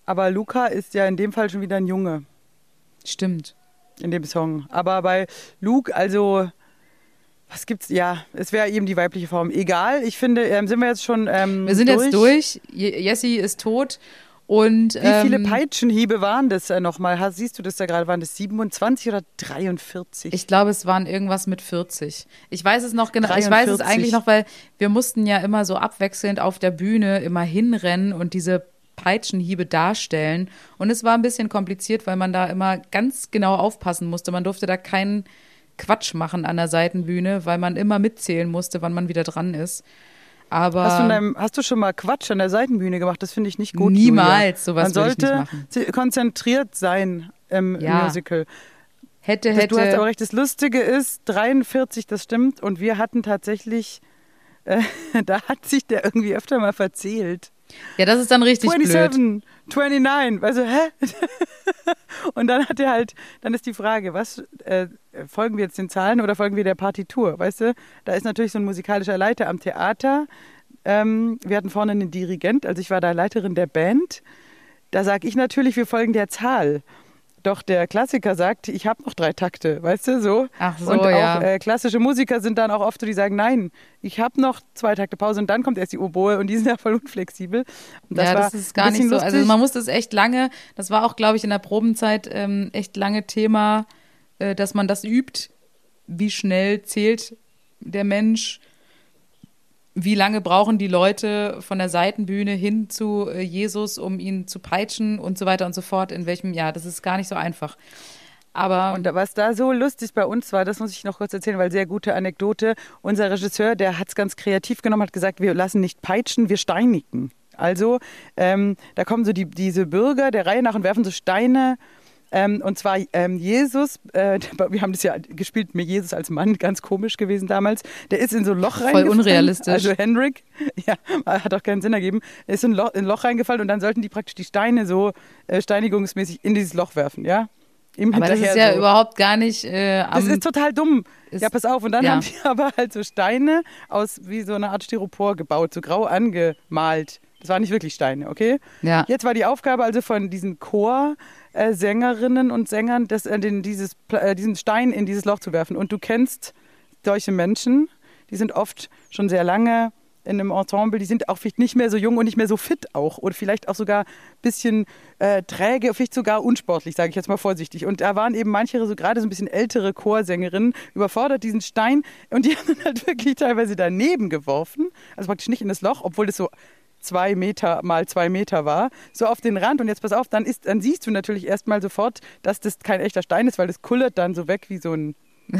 Aber Luca ist ja in dem Fall schon wieder ein Junge Stimmt. in dem Song. Aber bei Luke, also, was gibt's? Ja, es wäre eben die weibliche Form. Egal, ich finde, ähm, sind wir jetzt schon. Ähm, Wir sind jetzt durch. Je- Jessie ist tot. Und Wie viele ähm, Peitschenhiebe waren das äh, nochmal? Siehst du das da gerade? Waren das 27 oder 43? Ich glaube, es waren irgendwas mit 40. Ich weiß es noch genau. Ich weiß es 43. eigentlich noch, weil wir mussten ja immer so abwechselnd auf der Bühne immer hinrennen und diese Peitschenhiebe darstellen. Und es war ein bisschen kompliziert, weil man da immer ganz genau aufpassen musste. Man durfte da keinen Quatsch machen an der Seitenbühne, weil man immer mitzählen musste, wann man wieder dran ist. Aber Hast du, in deinem, hast du schon mal Quatsch an der Seitenbühne gemacht? Das finde ich nicht gut. Niemals, Julia. sowas Man sollte konzentriert sein im Ja. Musical. hätte, Das, du hast hätte. aber recht, das Lustige ist, 43, das stimmt. Und wir hatten tatsächlich, äh, da hat sich der irgendwie öfter mal verzählt. Ja, das ist dann richtig blöd. 27, 29, also hä? Und dann hat er halt, dann ist die Frage, was äh, folgen wir jetzt den Zahlen oder folgen wir der Partitur? Weißt du, da ist natürlich so ein musikalischer Leiter am Theater. Ähm, wir hatten vorne einen Dirigent, also ich war da Leiterin der Band. Da sage ich natürlich, wir folgen der Zahl. Doch der Klassiker sagt, ich habe noch drei Takte, weißt du, so. Ach so, und auch ja. äh, klassische Musiker sind dann auch oft so, die sagen, nein, ich habe noch zwei Takte Pause und dann kommt erst die Oboe und die sind ja voll unflexibel. Und ja, war das ist gar nicht so. lustig. Also man muss das echt lange, das war auch, glaube ich, in der Probenzeit ähm, echt lange Thema, äh, dass man das übt, wie schnell zählt der Mensch, wie lange brauchen die Leute von der Seitenbühne hin zu äh, Jesus, um ihn zu peitschen und so weiter und so fort. In welchem, ja, das ist gar nicht so einfach. Aber Und was da so lustig bei uns war, das muss ich noch kurz erzählen, weil sehr gute Anekdote. Unser Regisseur, der hat es ganz kreativ genommen, hat gesagt, wir lassen nicht peitschen, wir steinigen. Also ähm, da kommen so die, diese Bürger der Reihe nach und werfen so Steine. Ähm, und zwar ähm, Jesus, äh, wir haben das ja gespielt mit Jesus als Mann, ganz komisch gewesen damals. Der ist in so ein Loch Voll reingefallen. unrealistisch. Also Henrik, ja, hat auch keinen Sinn ergeben. Er ist in ein Loch, in ein Loch reingefallen und dann sollten die praktisch die Steine so äh, steinigungsmäßig in dieses Loch werfen, ja? Ihm aber das ist ja so. überhaupt gar nicht äh, Das ist total dumm. ist- ja, pass auf. Und dann ja. haben die aber halt so Steine aus wie so eine Art Styropor gebaut, so grau angemalt. Das waren nicht wirklich Steine, okay? Ja. Jetzt war die Aufgabe also von diesen Chorsängerinnen und Sängern, das, äh, den, dieses, äh, diesen Stein in dieses Loch zu werfen. Und du kennst solche Menschen, die sind oft schon sehr lange in einem Ensemble, die sind auch vielleicht nicht mehr so jung und nicht mehr so fit auch oder vielleicht auch sogar ein bisschen äh, träge, vielleicht sogar unsportlich, sage ich jetzt mal vorsichtig. Und da waren eben manche so gerade so ein bisschen ältere Chorsängerinnen überfordert diesen Stein und die haben halt wirklich teilweise daneben geworfen, also praktisch nicht in das Loch, obwohl es so zwei Meter mal zwei Meter war, so auf den Rand und jetzt pass auf, dann, ist, dann siehst du natürlich erstmal sofort, dass das kein echter Stein ist, weil das kullert dann so weg wie so ein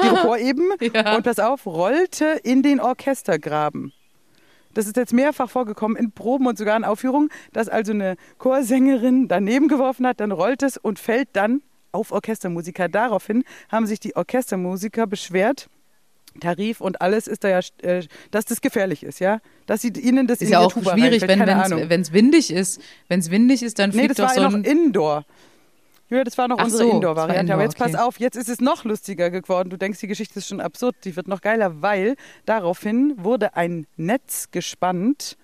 Styropor eben. Ja. Und pass auf, rollte in den Orchestergraben. Das ist jetzt mehrfach vorgekommen in Proben und sogar in Aufführungen, dass also eine Chorsängerin daneben geworfen hat, dann rollt es und fällt dann auf Orchestermusiker. Daraufhin haben sich die Orchestermusiker beschwert. Tarif und alles ist da ja, äh, dass das gefährlich ist, ja? Dass sie ihnen das ist ja auch Tuba schwierig, reinfällt, wenn es windig ist. Wenn es windig ist, dann Nee, fliegt das war doch so noch ein Indoor. Julia, das war noch Ach unsere so, das war Indoor-Variante. Aber Indoor, jetzt pass okay. auf, jetzt ist es noch lustiger geworden. Du denkst, die Geschichte ist schon absurd. Die wird noch geiler, weil daraufhin wurde ein Netz gespannt,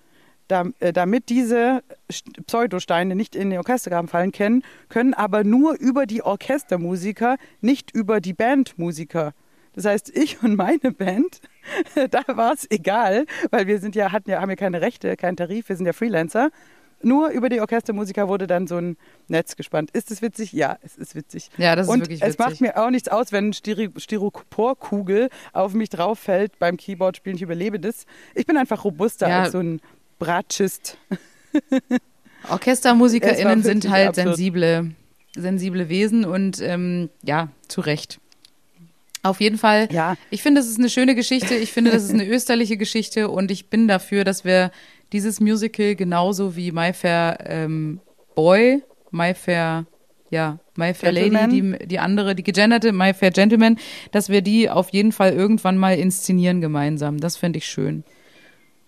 äh, damit diese St- Pseudosteine nicht in den Orchestergraben fallen können, können aber nur über die Orchestermusiker, nicht über die Bandmusiker. Das heißt, ich und meine Band, da war es egal, weil wir sind ja, hatten ja, haben ja keine Rechte, keinen Tarif, wir sind ja Freelancer. Nur über die Orchestermusiker wurde dann so ein Netz gespannt. Ist es witzig? Ja, es ist witzig. Ja, das ist und wirklich es witzig. macht mir auch nichts aus, wenn eine Styroporkugel auf mich drauf fällt beim Keyboard-Spielen. Ich überlebe das. Ich bin einfach robuster Ja. als so ein Bratschist. Es OrchestermusikerInnen sind halt absurd. sensible, sensible Wesen und ähm, ja, zu Recht. Auf jeden Fall. Ja. Ich finde, es ist eine schöne Geschichte. Ich finde, das ist eine österliche Geschichte und ich bin dafür, dass wir dieses Musical genauso wie My Fair ähm, Boy, My Fair, ja, My Fair Lady, Gentleman. die, die andere, die gegenderte My Fair Gentleman, dass wir die auf jeden Fall irgendwann mal inszenieren gemeinsam. Das fände ich schön.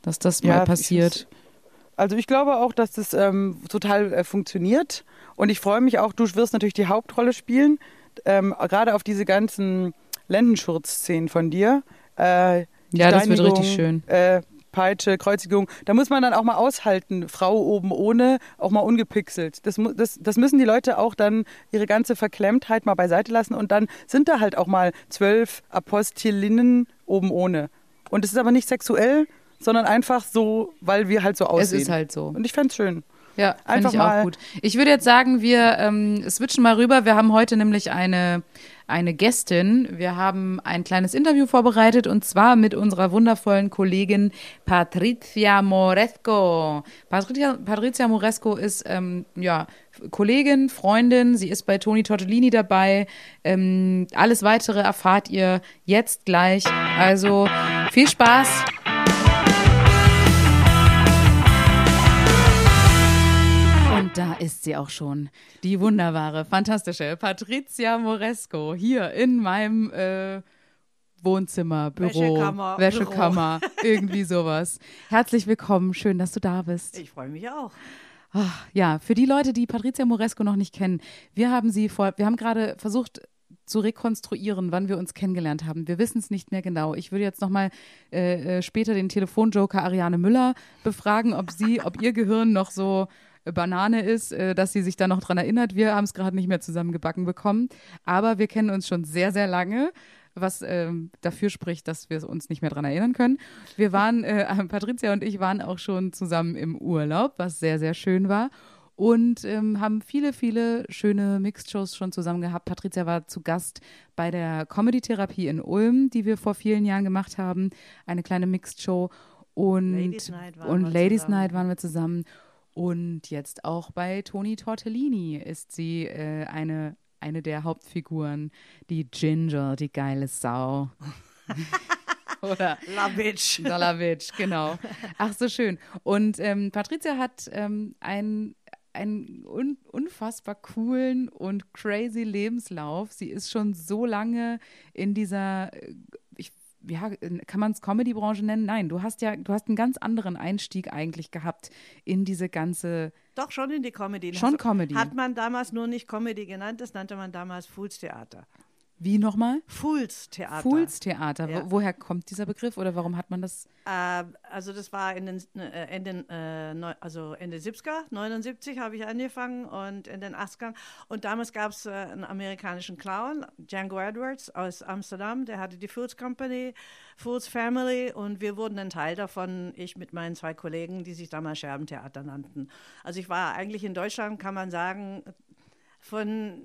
Dass das Ja, mal ich passiert. Also ich glaube auch, dass das ähm, total äh, funktioniert. Und ich freue mich auch, du wirst natürlich die Hauptrolle spielen. Ähm, gerade auf diese ganzen Lendenschurz-Szenen von dir. Äh, Ja, das wird richtig schön. Äh, Peitsche, Kreuzigung. Da muss man dann auch mal aushalten, Frau oben ohne, auch mal ungepixelt. Das, das, das müssen die Leute auch dann ihre ganze Verklemmtheit mal beiseite lassen. Und dann sind da halt auch mal zwölf Apostelinnen oben ohne. Und es ist aber nicht sexuell, sondern einfach so, weil wir halt so aussehen. Es ist halt so. Und ich fände es schön. Ja, finde ich auch gut. Ich würde jetzt sagen, wir ähm, switchen mal rüber. Wir haben heute nämlich eine, eine Gästin. Wir haben ein kleines Interview vorbereitet und zwar mit unserer wundervollen Kollegin Patricia Moresco. Patricia, Patricia Moresco ist ähm, ja, Kollegin, Freundin. Sie ist bei Toni Tortellini dabei. Ähm, alles weitere erfahrt ihr jetzt gleich. Also viel Spaß. Ist sie auch schon, die wunderbare, fantastische Patricia Moresco hier in meinem äh, Wohnzimmer, Büro, Wäschekammer, Wäschekammer, irgendwie sowas. Herzlich willkommen, schön, dass du da bist. Ich freue mich auch. Ach, ja, für die Leute, die Patricia Moresco noch nicht kennen, wir haben sie vor, wir haben gerade versucht zu rekonstruieren, wann wir uns kennengelernt haben. Wir wissen es nicht mehr genau. Ich würde jetzt nochmal äh, äh, später den Telefonjoker Ariane Müller befragen, ob sie, ob ihr Gehirn noch so Banane ist, äh, dass sie sich da noch dran erinnert. Wir haben es gerade nicht mehr zusammengebacken bekommen. Aber wir kennen uns schon sehr, sehr lange was ähm, dafür spricht, dass wir uns nicht mehr dran erinnern können. Wir waren, äh, Patricia und ich waren auch schon zusammen im Urlaub, was sehr, sehr schön war. Und ähm, haben viele, viele schöne Mixed-Shows schon zusammen gehabt. Patricia war zu Gast bei der Comedy-Therapie in Ulm, die wir vor vielen Jahren gemacht haben. Eine kleine Mixed-Show. Und, Ladies Night waren und wir Ladies zusammen. Night waren wir zusammen. Und jetzt auch bei Toni Tortellini ist sie äh, eine, eine der Hauptfiguren, die Ginger, die geile Sau. Oder La Bitch. Dalavic, genau. Ach, so schön. Und ähm, Patricia hat ähm, einen einen un unfassbar coolen und crazy Lebenslauf. Sie ist schon so lange in dieser, äh, ja, kann man es Comedy-Branche nennen? Nein, du hast ja, du hast einen ganz anderen Einstieg eigentlich gehabt in diese ganze, Doch, schon in die Comedy. Schon Also, Comedy. Hat man damals nur nicht Comedy genannt, das nannte man damals Fools Theater. Wie nochmal? Fools Theater. Fools Theater. Ja. Wo, woher kommt dieser Begriff oder warum hat man das? Äh, also das war in den, äh, in den äh, neu, also Ende 70er, 79 habe ich angefangen und in den 80ern. Und damals gab es äh, einen amerikanischen Clown, Django Edwards aus Amsterdam, der hatte die Fools Company, Fools Family und wir wurden ein Teil davon, ich mit meinen zwei Kollegen, die sich damals Scherbentheater nannten. Also ich war eigentlich in Deutschland, kann man sagen, von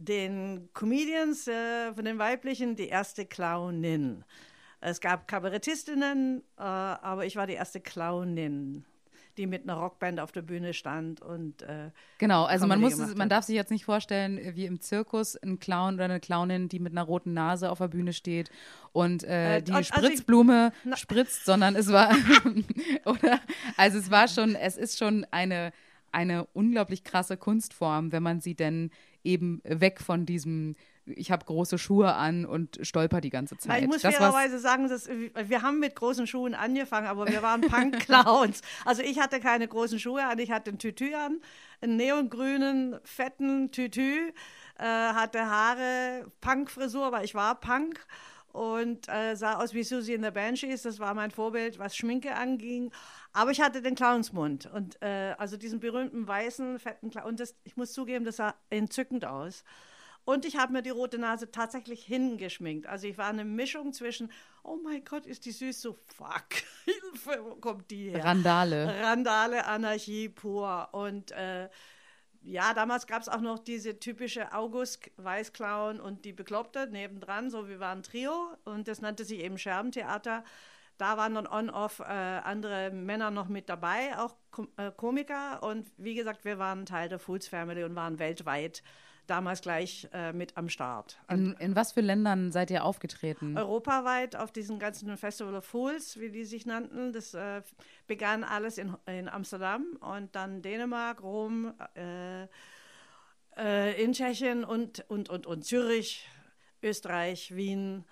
den Comedians, äh, von den weiblichen, die erste Clownin. Es gab Kabarettistinnen, äh, aber ich war die erste Clownin, die mit einer Rockband auf der Bühne stand und äh, Genau, also man muss, man darf sich jetzt nicht vorstellen, äh, wie im Zirkus ein Clown oder eine Clownin, die mit einer roten Nase auf der Bühne steht und äh, Äh, die also ich- Spritzblume Na- spritzt, sondern es war, oder, also es war schon, es ist schon eine, eine unglaublich krasse Kunstform, wenn man sie denn eben weg von diesem, ich habe große Schuhe an und stolper die ganze Na, Zeit. ich muss das, fairerweise sagen, dass, wir haben mit großen Schuhen angefangen, aber wir waren Punk-Clowns. also ich hatte keine großen Schuhe an, ich hatte ein Tütü an, einen neongrünen, fetten Tütü, äh, hatte Haare, Punk-Frisur, weil ich war Punk und äh, sah aus wie Susie in the Banshees. Das war mein Vorbild, was Schminke anging. Aber ich hatte den Clownsmund und äh, also diesen berühmten weißen, fetten Clown. Und das, ich muss zugeben, das sah entzückend aus. Und ich habe mir die rote Nase tatsächlich hingeschminkt. Also ich war eine Mischung zwischen, oh mein Gott, ist die süß, so fuck, Hilfe, wo kommt die her? Randale. Randale, Anarchie pur. Und äh, ja, damals gab es auch noch diese typische August Weißclown und die Bekloppte nebendran, so wir waren Trio und das nannte sich eben Scherbentheater. Da waren dann on-off äh, andere Männer noch mit dabei, auch Kom äh, Komiker. Und wie gesagt, wir waren Teil der Fools Family und waren weltweit damals gleich äh, mit am Start. In, in was für Ländern seid ihr aufgetreten? Europaweit auf diesem ganzen Festival of Fools, wie die sich nannten. Das äh, begann alles in, in Amsterdam und dann Dänemark, Rom, äh, äh, in Tschechien und, und, und, und Zürich, Österreich, Wien.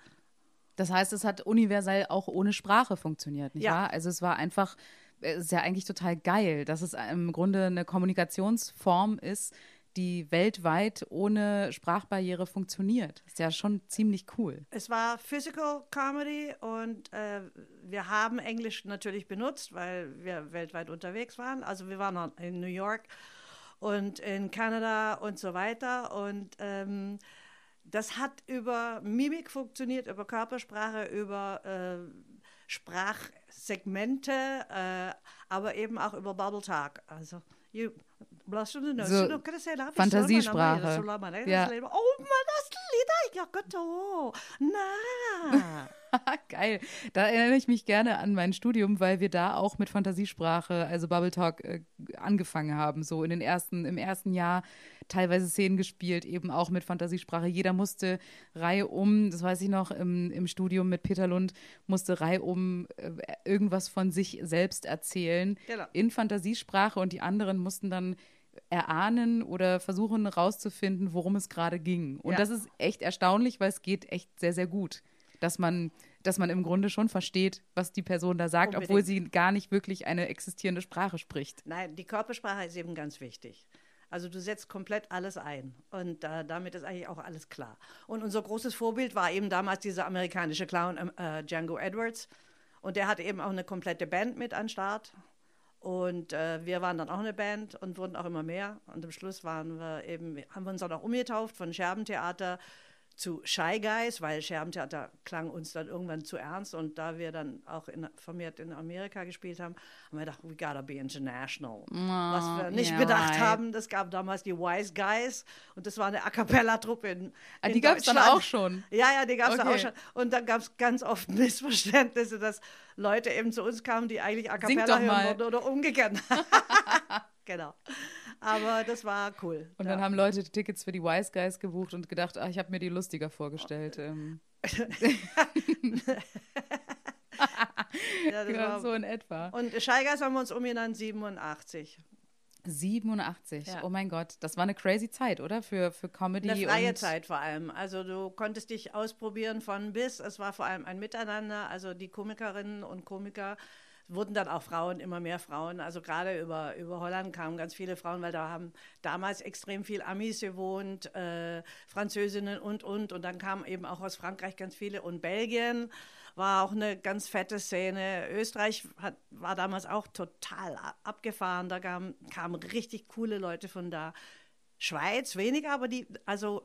Das heißt, es hat universell auch ohne Sprache funktioniert, nicht Ja. wahr? Also es war einfach, es ist ja eigentlich total geil, dass es im Grunde eine Kommunikationsform ist, die weltweit ohne Sprachbarriere funktioniert. Ist ja schon ziemlich cool. Es war Physical Comedy und äh, wir haben Englisch natürlich benutzt, weil wir weltweit unterwegs waren. Also wir waren in New York und in Kanada und so weiter. Und ähm, das hat über Mimik funktioniert, über Körpersprache, über äh, Sprachsegmente, äh, aber eben auch über Bubble Talk. Also You blush in the nose. So? Fantasiesprache. Man, Ja. Oh Mann, das Lied, ja Gott, oh. Na. Geil. Da erinnere ich mich gerne an mein Studium, weil wir da auch mit Fantasiesprache, also Bubble Talk, äh, angefangen haben. So in den ersten, im ersten Jahr teilweise Szenen gespielt, eben auch mit Fantasiesprache. Jeder musste Reihe um, das weiß ich noch, im, im Studium mit Peter Lund, musste Reihe um äh, irgendwas von sich selbst erzählen Genau. in Fantasiesprache und die anderen mussten dann erahnen oder versuchen herauszufinden, worum es gerade ging. Und Ja. das ist echt erstaunlich, weil es geht echt sehr, sehr gut. Dass man, dass man im Grunde schon versteht, was die Person da sagt, Unbedingt. obwohl sie gar nicht wirklich eine existierende Sprache spricht. Nein, die Körpersprache ist eben ganz wichtig. Also du setzt komplett alles ein und äh, damit ist eigentlich auch alles klar. Und unser großes Vorbild war eben damals dieser amerikanische Clown ähm, äh, Django Edwards und der hatte eben auch eine komplette Band mit an Start und äh, wir waren dann auch eine Band und wurden auch immer mehr und am Schluss waren wir eben, haben wir uns dann auch umgetauft von Scherbentheater zu Shy Guys, weil Scherbentheater klang uns dann irgendwann zu ernst und da wir dann auch in, vermehrt in Amerika gespielt haben, haben wir gedacht, we gotta be international. Was wir nicht ja, bedacht right. haben, das gab damals die Wise Guys und das war eine A Cappella-Truppe in, Ah, in die gab's dann Deutschland. auch schon? Ja, ja, die gab es dann Okay. auch schon. Und dann gab es ganz oft Missverständnisse, dass Leute eben zu uns kamen, die eigentlich A Cappella hören wollten oder umgekehrt. genau. Aber das war cool. Und ja. dann haben Leute Tickets für die Wise Guys gebucht und gedacht, ah, ich habe mir die lustiger vorgestellt. Ähm, ja, war, so in etwa. Und Shy Guys haben wir uns umgenannt 87. 87. Ja. Oh mein Gott, das war eine crazy Zeit, oder? Für, für Comedy. Eine freie Zeit vor allem. Also du konntest dich ausprobieren von bis. Es war vor allem ein Miteinander. Also die Komikerinnen und Komiker wurden dann auch Frauen, immer mehr Frauen. Also gerade über, über Holland kamen ganz viele Frauen, weil da haben damals extrem viel Amis gewohnt, äh, Französinnen und, und. Und dann kamen eben auch aus Frankreich ganz viele und Belgien war auch eine ganz fette Szene. Österreich hat, war damals auch total abgefahren. Da kamen, kamen richtig coole Leute von da. Schweiz weniger, aber die, also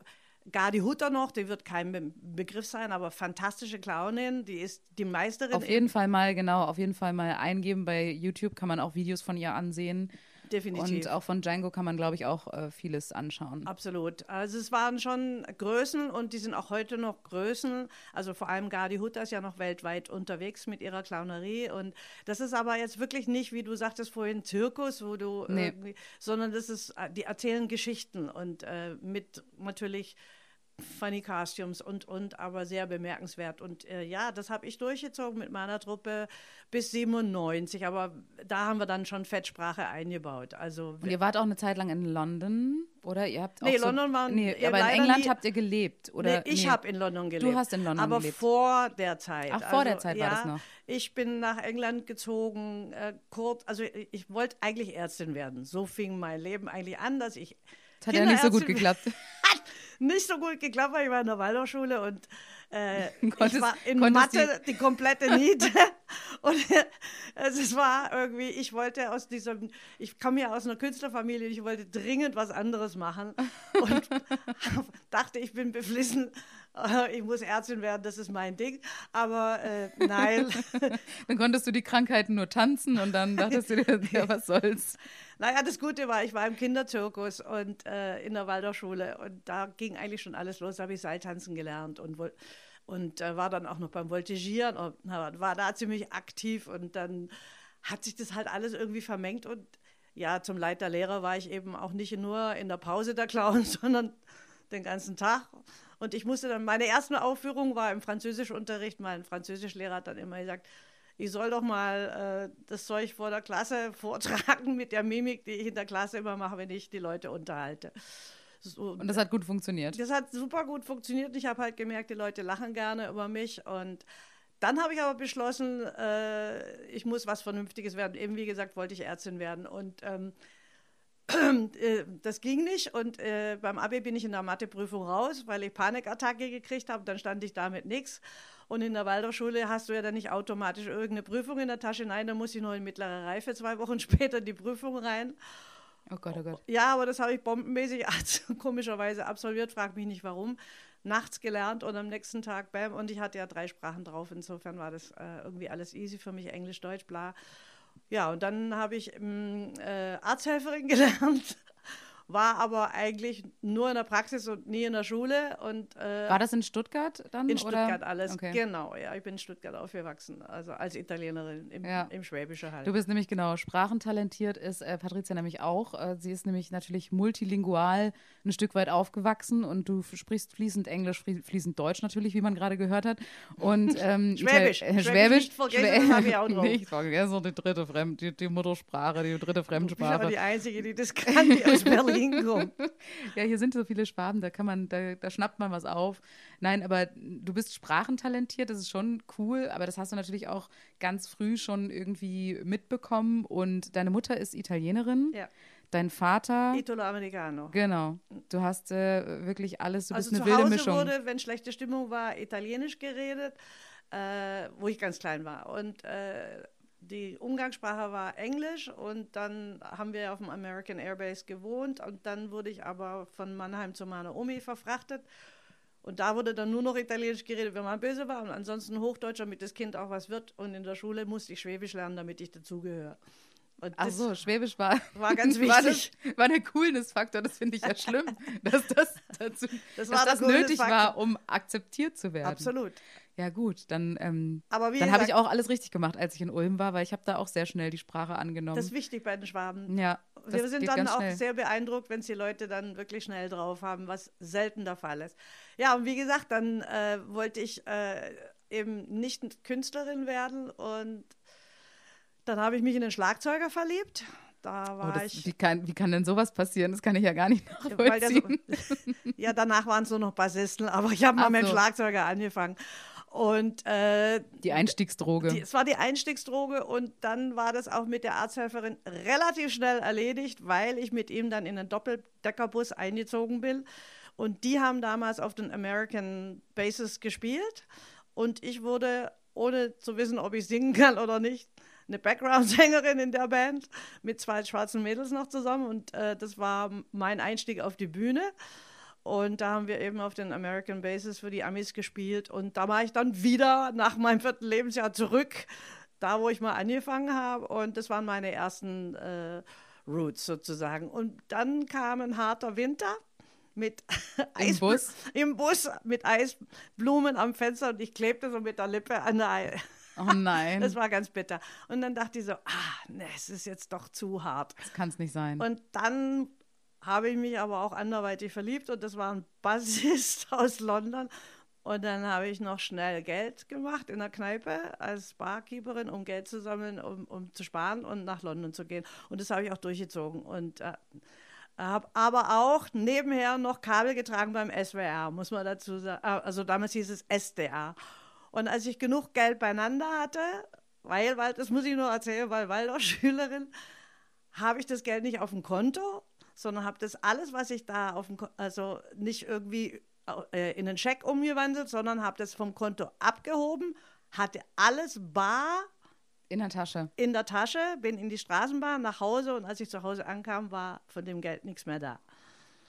Gardi Hutter noch, die wird kein Be Begriff sein, aber fantastische Clownin, die ist die Meisterin. Auf jeden Fall mal, genau, auf jeden Fall mal eingeben. Bei YouTube kann man auch Videos von ihr ansehen. Definitiv. Und auch von Django kann man, glaube ich, auch äh, vieles anschauen. Absolut. Also es waren schon Größen und die sind auch heute noch Größen. Also vor allem Gardi Hutter ist ja noch weltweit unterwegs mit ihrer Clownerie. Und das ist aber jetzt wirklich nicht, wie du sagtest vorhin, Zirkus, wo du Nee. irgendwie, sondern das ist, äh, die erzählen Geschichten und äh, mit natürlich funny Costumes und, und, aber sehr bemerkenswert. Und äh, ja, das habe ich durchgezogen mit meiner Truppe bis 97, aber da haben wir dann schon Fettsprache eingebaut. Also Und ihr wart auch eine Zeit lang in London, oder? Ihr habt auch Nee, so, London waren- Nee, aber in England nie- habt ihr gelebt, oder? nee, ich nee. habe in London gelebt. hast in London aber gelebt. vor der Zeit. Ach, vor der Zeit war ja, das noch. Ich bin nach England gezogen, äh, kurz, also ich, ich wollte eigentlich Ärztin werden. So fing mein Leben eigentlich an, dass ich Das hat ja nicht so gut geklappt. Nicht so gut geklappt, weil ich war in der Waldorfschule und äh, ich Konntest- war in Mathe die, komplette Niete. und also es war irgendwie, ich wollte aus diesem, ich komme ja aus einer Künstlerfamilie, ich wollte dringend was anderes machen und dachte, ich bin beflissen, ich muss Ärztin werden, das ist mein Ding. Aber äh, nein. Dann konntest du die Krankheiten nur tanzen und dann dachtest du dir, ja, was soll's. Naja, das Gute war, ich war im Kinderzirkus und äh, in der Waldorfschule und da ging eigentlich schon alles los. Da habe ich Seiltanzen gelernt und, und äh, war dann auch noch beim Voltigieren und war da ziemlich aktiv und dann hat sich das halt alles irgendwie vermengt und ja, zum Leid der Lehrer war ich eben auch nicht nur in der Pause der Clown, sondern den ganzen Tag. Und ich musste dann, meine erste Aufführung war im Französischunterricht. Mein Französischlehrer hat dann immer gesagt, ich soll doch mal äh, das Zeug vor der Klasse vortragen mit der Mimik, die ich in der Klasse immer mache, wenn ich die Leute unterhalte. So, Und das hat gut funktioniert. das hat super gut funktioniert. Ich habe halt gemerkt, die Leute lachen gerne über mich. Und dann habe ich aber beschlossen, äh, ich muss was Vernünftiges werden. Eben wie gesagt, wollte ich Ärztin werden. Und ähm, äh, das ging nicht. Und äh, beim Abi bin ich in der Matheprüfung raus, weil ich Panikattacke gekriegt habe. Dann stand ich da mit nichts. Und in der Waldorfschule hast du ja dann nicht automatisch irgendeine Prüfung in der Tasche. Nein, da muss ich nur in mittlere Reife zwei Wochen später die Prüfung rein. Oh Gott, oh Gott. Ja, aber das habe ich bombenmäßig komischerweise absolviert, frag mich nicht warum. Nachts gelernt und am nächsten Tag, bam, und ich hatte ja drei Sprachen drauf. Insofern war das äh, irgendwie alles easy für mich, Englisch, Deutsch, bla. Ja, und dann habe ich ähm, äh, Arzthelferin gelernt, war aber eigentlich nur in der Praxis und nie in der Schule. Und, äh, War das in Stuttgart dann? in oder? Stuttgart alles, Okay. genau. Ja, ich bin in Stuttgart aufgewachsen, also als Italienerin im, Ja. im Schwäbischen halt. Du bist nämlich genau sprachentalentiert, ist äh, Patricia nämlich auch. Äh, sie ist nämlich natürlich multilingual ein Stück weit aufgewachsen und du sprichst fließend Englisch, flie- fließend Deutsch natürlich, wie man gerade gehört hat. Und ähm, Schwäbisch. Ital- äh, Schwäbisch Schwäbisch. nicht vergessen, hab ich auch drauf. Nicht vergessen, die dritte Fremd, die, die Muttersprache, die dritte ich bin aber Fremdsprache. die Einzige, die das kann, die aus Berlin kommt. Ja, hier sind so viele Schwaben, da kann man, da, da schnappt man was auf. Nein, aber du bist sprachentalentiert, das ist schon cool, aber das hast du natürlich auch ganz früh schon irgendwie mitbekommen. Und deine Mutter ist Italienerin, Ja. dein Vater. Italo Americano. Genau. Du hast äh, wirklich alles, du Also bist zu eine wilde Hause Mischung. wurde, wenn schlechte Stimmung war, Italienisch geredet, äh, wo ich ganz klein war. Und äh, die Umgangssprache war Englisch und dann haben wir auf dem American Airbase gewohnt und dann wurde ich aber von Mannheim zu meiner Omi verfrachtet. Und da wurde dann nur noch Italienisch geredet, wenn man böse war und ansonsten Hochdeutsch, damit das Kind auch was wird. Und in der Schule musste ich Schwäbisch lernen, damit ich dazugehöre. Und Ach so, Schwäbisch war, war ganz war, wichtig. das, war der Coolness-Faktor. Das finde ich ja schlimm, dass das, dazu, Das dass war das nötig war, um akzeptiert zu werden. Absolut. Ja gut, dann, ähm, dann habe ich auch alles richtig gemacht, als ich in Ulm war, weil ich habe da auch sehr schnell die Sprache angenommen. Das ist wichtig bei den Schwaben. ja, das Wir sind dann auch schnell. sehr beeindruckt, wenn es die Leute dann wirklich schnell drauf haben, was selten der Fall ist. Ja, und wie gesagt, dann äh, wollte ich äh, eben nicht Künstlerin werden und dann habe ich mich in den Schlagzeuger verliebt. Da Oh, war das, ich. wie, kann, wie kann denn sowas passieren? Das kann ich ja gar nicht der so, nachvollziehen. ja, danach waren es nur noch Bassisten, aber ich habe mal mit dem. Schlagzeuger angefangen. Und äh, Die Einstiegsdroge. Die, es war die Einstiegsdroge und dann war das auch mit der Arzthelferin relativ schnell erledigt, weil ich mit ihm dann in einen Doppeldeckerbus eingezogen bin. Und die haben damals auf den American Bases gespielt. Und ich wurde, ohne zu wissen, ob ich singen kann oder nicht, eine Background-Sängerin in der Band mit zwei schwarzen Mädels noch zusammen. Und äh, das war mein Einstieg auf die Bühne. Und da haben wir eben auf den American Bases für die Amis gespielt. Und da war ich dann wieder nach meinem vierten Lebensjahr zurück, da wo ich mal angefangen habe. Und das waren meine ersten äh, Roots sozusagen. Und dann kam ein harter Winter mit Im Eisbl- Bus? Im Bus mit Eisblumen am Fenster und ich klebte so mit der Lippe an der Ei. Oh nein, Das das, war ganz bitter. Und dann dachte ich so, ah, ne, es ist jetzt doch zu hart. kann es nicht sein. Und dann habe ich mich aber auch anderweitig verliebt und das war ein Bassist aus London. Und dann habe ich noch schnell Geld gemacht in der Kneipe als Barkeeperin, um Geld zu sammeln, um, um zu sparen und nach London zu gehen. Und das habe ich auch durchgezogen. Und äh, habe aber auch nebenher noch Kabel getragen beim SWR, muss man dazu sagen. Äh, Also damals hieß es SDR. Und als ich genug Geld beieinander hatte, weil, weil das muss ich nur erzählen, weil Waldorf-Schülerin, habe ich das Geld nicht auf dem Konto, sondern habe das alles, was ich da auf dem, Ko- also nicht irgendwie äh, in einen Scheck umgewandelt, sondern habe das vom Konto abgehoben, hatte alles bar In der Tasche. in der Tasche, bin in die Straßenbahn nach Hause und als ich zu Hause ankam, war von dem Geld nichts mehr da.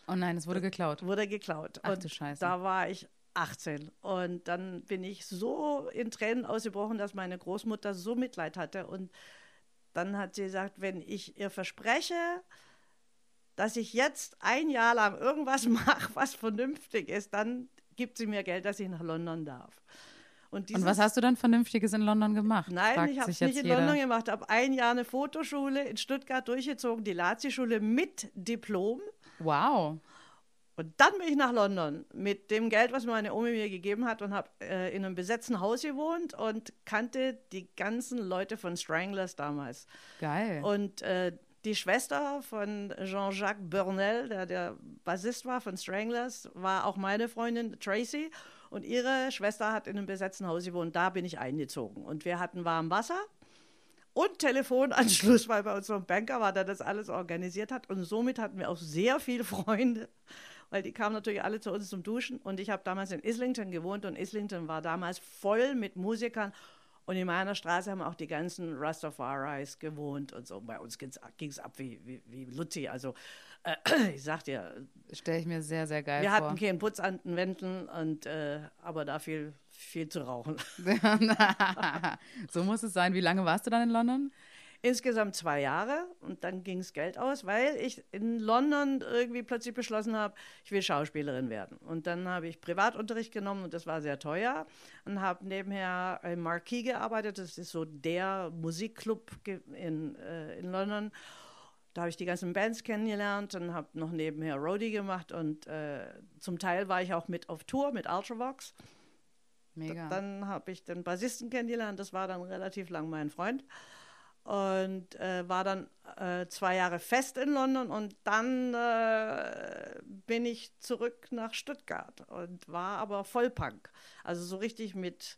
Oh nein, es wurde geklaut. Wurde geklaut. Ach und du Scheiße. Da war ich 18 und dann bin ich so in Tränen ausgebrochen, dass meine Großmutter so Mitleid hatte und dann hat sie gesagt, wenn ich ihr verspreche, dass ich jetzt ein Jahr lang irgendwas mache, was vernünftig ist, dann gibt sie mir Geld, dass ich nach London darf. Und, Und was hast du dann Vernünftiges in London gemacht? Nein, ich habe es nicht in jeder. London gemacht. habe ein Jahr eine Fotoschule in Stuttgart durchgezogen, die Lazi-Schule mit Diplom. Wow. Und dann bin ich nach London mit dem Geld, was meine Omi mir gegeben hat und habe äh, in einem besetzten Haus gewohnt und kannte die ganzen Leute von Stranglers damals. Geil. Und äh, die Schwester von Jean-Jacques Burnell, der der Bassist war von Stranglers, war auch meine Freundin Tracy. Und ihre Schwester hat in einem besetzten Haus gewohnt. Da bin ich eingezogen. Und wir hatten warm Wasser und Telefonanschluss, weil bei uns so ein Banker war, der das alles organisiert hat. Und somit hatten wir auch sehr viele Freunde, weil die kamen natürlich alle zu uns zum Duschen. Und ich habe damals in Islington gewohnt und Islington war damals voll mit Musikern. Und in meiner Straße haben auch die ganzen Rastafaris gewohnt und so. Bei uns ging es ab wie, wie, wie Lutti. Also, äh, ich sag dir, Stelle ich mir sehr, sehr geil wir vor. hatten keinen Putz an den Wänden, und, äh, aber da viel, viel zu rauchen. so muss es sein. Wie lange warst du dann in London? Insgesamt zwei Jahre und dann ging es Geld aus, weil ich in London irgendwie plötzlich beschlossen habe, ich will Schauspielerin werden. Und dann habe ich Privatunterricht genommen und das war sehr teuer und habe nebenher im Marquis gearbeitet. Das ist so der Musikclub in, äh, in London. Da habe ich die ganzen Bands kennengelernt und habe noch nebenher Roadie gemacht und äh, zum Teil war ich auch mit auf Tour mit Ultravox. Mega. Dann habe ich den Bassisten kennengelernt, das war dann relativ lang mein Freund. Und äh, war dann äh, zwei Jahre fest in London und dann äh, bin ich zurück nach Stuttgart und war aber Vollpunk. Also so richtig mit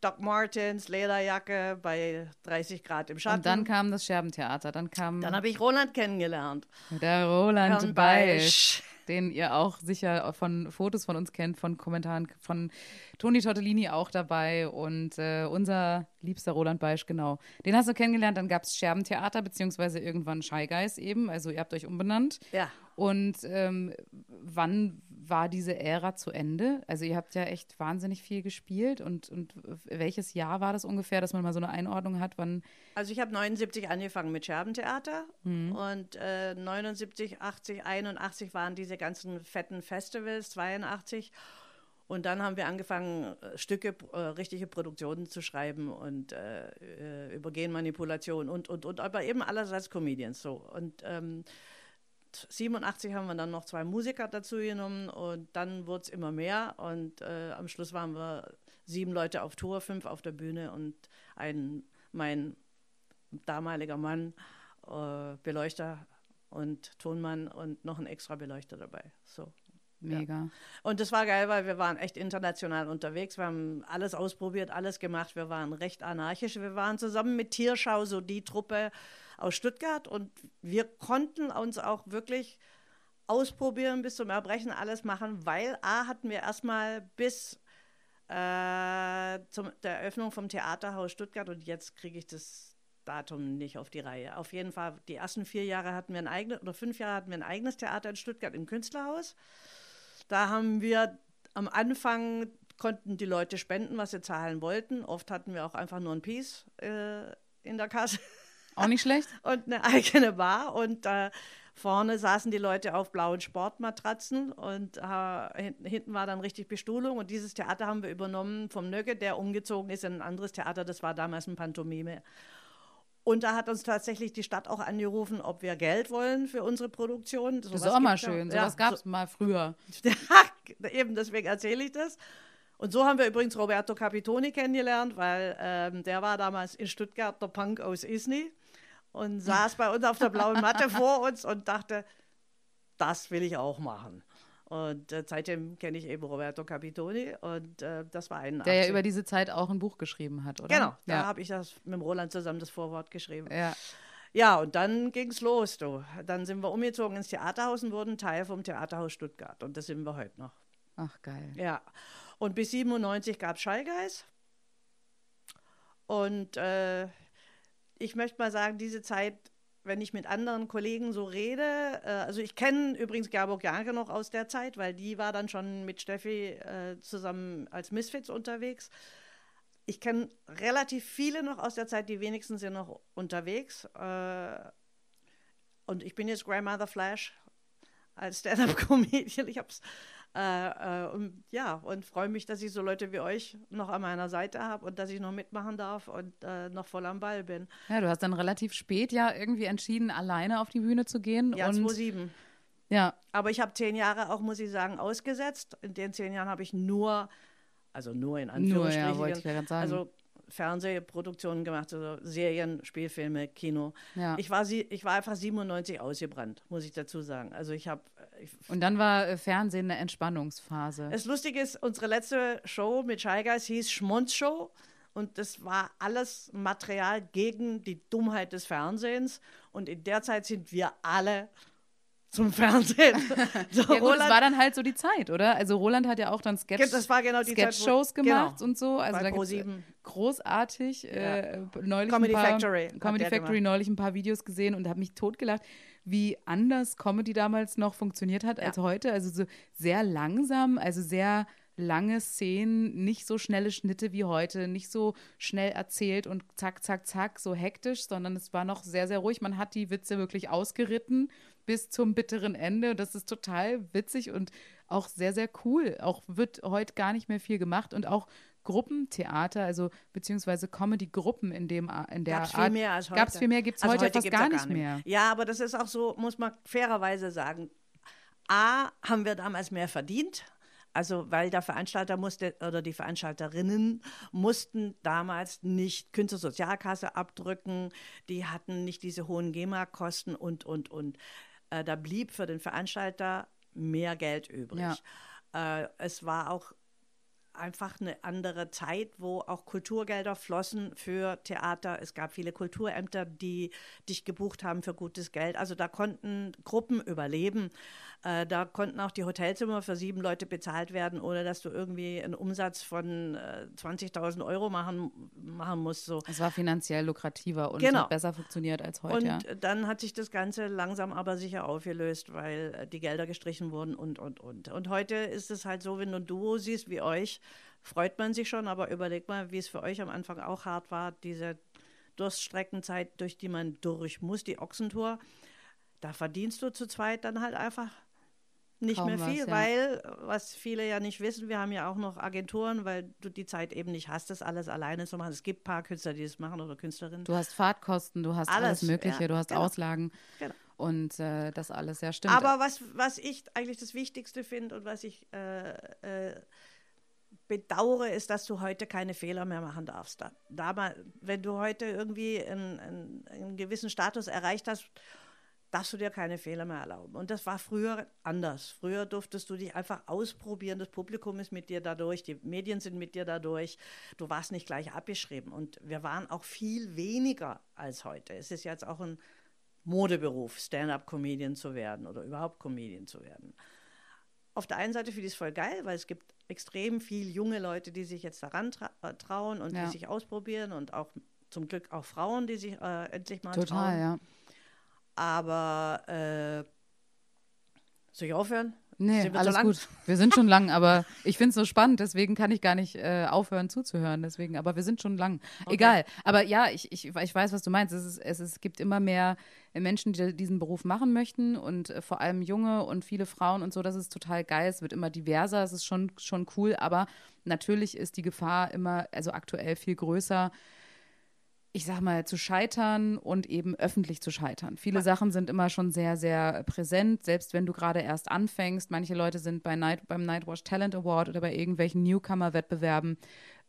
Doc Martens, Lederjacke bei 30 Grad im Schatten. und dann kam das Scherbentheater. Dann kam Dann habe ich Roland kennengelernt. der Roland Beisch. den ihr auch sicher von Fotos von uns kennt, von Kommentaren von Toni Tortellini auch dabei und äh, unser liebster Roland Beisch, genau. Den hast du kennengelernt, dann gab es Scherbentheater, beziehungsweise irgendwann Shy Guys eben, also ihr habt euch umbenannt. Ja. Und ähm, wann war diese Ära zu Ende? Also ihr habt ja echt wahnsinnig viel gespielt und, und welches Jahr war das ungefähr, dass man mal so eine Einordnung hat, wann Also ich habe 79 angefangen mit Scherbentheater und äh, 79, 80, 81 waren diese ganzen fetten Festivals, 82. Und dann haben wir angefangen, äh, Stücke, äh, richtige Produktionen zu schreiben und äh, äh, über Genmanipulation und, und, und, aber eben alles als Comedians so. Und ähm, 87 haben wir dann noch zwei Musiker dazu genommen und dann wurde es immer mehr und äh, am Schluss waren wir sieben Leute auf Tour, fünf auf der Bühne und ein, mein damaliger Mann, äh, Beleuchter und Tonmann und noch ein extra Beleuchter dabei. So. Mega. Und das war geil, weil wir waren echt international unterwegs. Wir haben alles ausprobiert, alles gemacht. Wir waren recht anarchisch. Wir waren zusammen mit Tierschau, so die Truppe aus Stuttgart. Und wir konnten uns auch wirklich ausprobieren, bis zum Erbrechen alles machen, weil A hatten wir erstmal bis äh, zum, der Eröffnung vom Theaterhaus Stuttgart und jetzt kriege ich das Datum nicht auf die Reihe. Auf jeden Fall, die ersten vier Jahre hatten wir ein eigenes, oder fünf Jahre hatten wir ein eigenes Theater in Stuttgart im Künstlerhaus. Da haben wir am Anfang konnten die Leute spenden, was sie zahlen wollten. Oft hatten wir auch einfach nur ein Piece äh, in der Kasse Auch nicht schlecht? und eine eigene Bar. Und äh, vorne saßen die Leute auf blauen Sportmatratzen und äh, hinten, hinten war dann richtig Bestuhlung. Und dieses Theater haben wir übernommen vom Nöcke, der umgezogen ist in ein anderes Theater. Das war damals ein Pantomime. Und da hat uns tatsächlich die Stadt auch angerufen, ob wir Geld wollen für unsere Produktion. Das ist auch mal schön. Sowas ja, gab es mal früher. eben deswegen erzähle ich das. Und so haben wir übrigens Roberto Capitoni kennengelernt, weil ähm, der war damals in Stuttgart der Punk aus Isny und saß bei uns auf der blauen Matte vor uns und dachte, das will ich auch machen. Und äh, seitdem kenne ich eben Roberto Capitoni und äh, das war ein Der ja über diese Zeit auch ein Buch geschrieben hat, oder? Genau, da Ja. habe ich das mit Roland zusammen das Vorwort geschrieben. ja. Ja, und dann ging es los. Du. Dann sind wir umgezogen ins Theaterhaus und wurden Teil vom Theaterhaus Stuttgart. Und das sind wir heute noch. Ach, geil. Ja. Und bis 97 gab es Schallgeist. Und äh, ich möchte mal sagen, diese Zeit, wenn ich mit anderen Kollegen so rede, äh, also ich kenne übrigens Gerburg Janke noch aus der Zeit, weil die war dann schon mit Steffi äh, zusammen als Misfits unterwegs. Ich kenne relativ viele noch aus der Zeit, die wenigsten sind noch unterwegs. Äh, und ich bin jetzt Grandmother Flash als Stand-up-Comedian. Ich hab's äh, äh, und, ja und freue mich, dass ich so Leute wie euch noch an meiner Seite habe und dass ich noch mitmachen darf und äh, noch voll am Ball bin. Ja, du hast dann relativ spät ja irgendwie entschieden, alleine auf die Bühne zu gehen. Ja, und 2007. ja, Aber ich habe zehn Jahre auch, muss ich sagen, ausgesetzt. In den zehn Jahren habe ich nur, also nur in Nur, Anführungsstrichen, ja, wollte ich ja sagen. also Fernsehproduktionen gemacht, also Serien, Spielfilme, Kino. Ja. Ich, war sie, ich war einfach 97 ausgebrannt, muss ich dazu sagen. Also ich habe, und dann war äh, Fernsehen eine Entspannungsphase. Das Lustige ist, unsere letzte Show mit Shy Guys hieß Schmonz-Show. Und das war alles Material gegen die Dummheit des Fernsehens. Und in der Zeit sind wir alle zum Fernsehen. So, ja, gut, Roland- war dann halt so die Zeit, oder? Also Roland hat ja auch dann Sketch, Das war genau die Zeit, wo- Sketch-Shows gemacht genau. und so. Also da gibt's, äh, großartig. Äh, neulich Comedy ein paar, Factory Comedy Factory gemacht. neulich ein paar Videos gesehen und habe mich totgelacht, wie anders Comedy damals noch funktioniert hat als heute. Also so sehr langsam, also sehr lange Szenen, nicht so schnelle Schnitte wie heute, nicht so schnell erzählt und zack, zack, zack, so hektisch, sondern es war noch sehr, sehr ruhig. Man hat die Witze wirklich ausgeritten bis zum bitteren Ende. Das ist total witzig und auch sehr, sehr cool. Auch wird heute gar nicht mehr viel gemacht und auch Gruppentheater, also beziehungsweise Comedy-Gruppen in dem in der Gab's Art. viel mehr als heute. Gab es viel mehr, gibt es Also heute, fast gibt's gar ja nicht mehr. Ja, aber das ist auch so, muss man fairerweise sagen. A, haben wir damals mehr verdient. Also, weil der Veranstalter musste oder die Veranstalterinnen mussten damals nicht Künstlersozialkasse abdrücken, die hatten nicht diese hohen GEMA-Kosten und, und, und. Äh, da blieb für den Veranstalter mehr Geld übrig. Äh, es war auch einfach eine andere Zeit, wo auch Kulturgelder flossen für Theater. Es gab viele Kulturämter, die dich gebucht haben für gutes Geld. Also da konnten Gruppen überleben. Äh, da konnten auch die Hotelzimmer für sieben Leute bezahlt werden, ohne dass du irgendwie einen Umsatz von äh, 20.000 Euro machen, machen musst. So. Es war finanziell lukrativer und Genau. hat besser funktioniert als heute. Und ja. dann hat sich das Ganze langsam aber sicher aufgelöst, weil äh, die Gelder gestrichen wurden und, und, und. Und heute ist es halt so, wenn du ein Duo siehst wie euch, freut man sich schon, aber überleg mal, wie es für euch am Anfang auch hart war, diese Durststreckenzeit, durch die man durch muss, die Ochsentour. Da verdienst du zu zweit dann halt einfach nicht Kaum mehr was, viel, ja. weil, was viele ja nicht wissen, wir haben ja auch noch Agenturen, weil du die Zeit eben nicht hast, das alles alleine zu machen. Es gibt ein paar Künstler, die das machen oder Künstlerinnen. Du hast Fahrtkosten, du hast alles, Alles, Mögliche, ja, du hast genau. Auslagen Genau. und äh, das alles, ja, stimmt. Aber was, was ich eigentlich das Wichtigste finde und was ich äh, äh, bedauere, ist, dass du heute keine Fehler mehr machen darfst. Da, da, wenn du heute irgendwie einen, einen, einen gewissen Status erreicht hast, darfst du dir keine Fehler mehr erlauben. Und das war früher anders. Früher durftest du dich einfach ausprobieren. Das Publikum ist mit dir dadurch, die Medien sind mit dir dadurch. Du warst nicht gleich abgeschrieben. Und wir waren auch viel weniger als heute. Es ist jetzt auch ein Modeberuf, Stand-up-Comedian zu werden oder überhaupt Comedian zu werden. Auf der einen Seite finde ich es voll geil, weil es gibt extrem viel junge Leute, die sich jetzt daran tra äh, trauen und Ja. die sich ausprobieren und auch zum Glück auch Frauen, die sich äh, endlich mal Total, trauen. ja. Aber äh, soll ich aufhören? Nee, alles gut. Wir sind schon lang, aber ich finde es so spannend, deswegen kann ich gar nicht äh, aufhören zuzuhören. Deswegen, aber wir sind schon lang. Egal. Aber ja, ich, ich, ich weiß, was du meinst. Es, ist, es, ist, es gibt immer mehr Menschen, die diesen Beruf machen möchten und äh, vor allem junge und viele Frauen und so. Das ist total geil. Es wird immer diverser. Es ist schon, schon cool, aber natürlich ist die Gefahr immer, also aktuell viel größer ich sag mal, zu scheitern und eben öffentlich zu scheitern. Viele Sachen sind immer schon sehr, sehr präsent, selbst wenn du gerade erst anfängst. Manche Leute sind bei Night, beim Nightwatch Talent Award oder bei irgendwelchen Newcomer-Wettbewerben.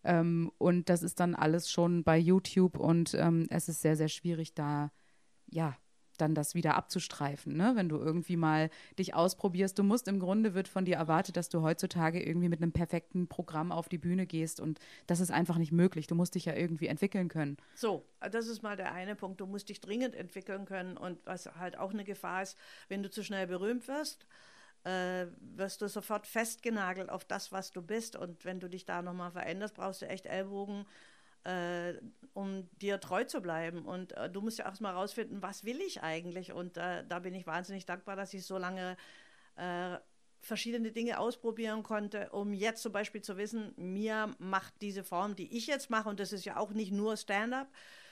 Ähm, und das ist dann alles schon bei YouTube und ähm, es ist sehr, sehr schwierig, da, ja, dann das wieder abzustreifen, ne? wenn du irgendwie mal dich ausprobierst. Du musst im Grunde, wird von dir erwartet, dass du heutzutage irgendwie mit einem perfekten Programm auf die Bühne gehst und das ist einfach nicht möglich. Du musst dich ja irgendwie entwickeln können. So, das ist mal der eine Punkt. Du musst dich dringend entwickeln können und was halt auch eine Gefahr ist, wenn du zu schnell berühmt wirst, äh, wirst du sofort festgenagelt auf das, was du bist und wenn du dich da nochmal veränderst, brauchst du echt Ellbogen, äh, um dir treu zu bleiben und äh, du musst ja erstmal rausfinden, was will ich eigentlich und äh, da bin ich wahnsinnig dankbar, dass ich so lange äh, verschiedene Dinge ausprobieren konnte, um jetzt zum Beispiel zu wissen, mir macht diese Form, die ich jetzt mache, und das ist ja auch nicht nur Stand-up,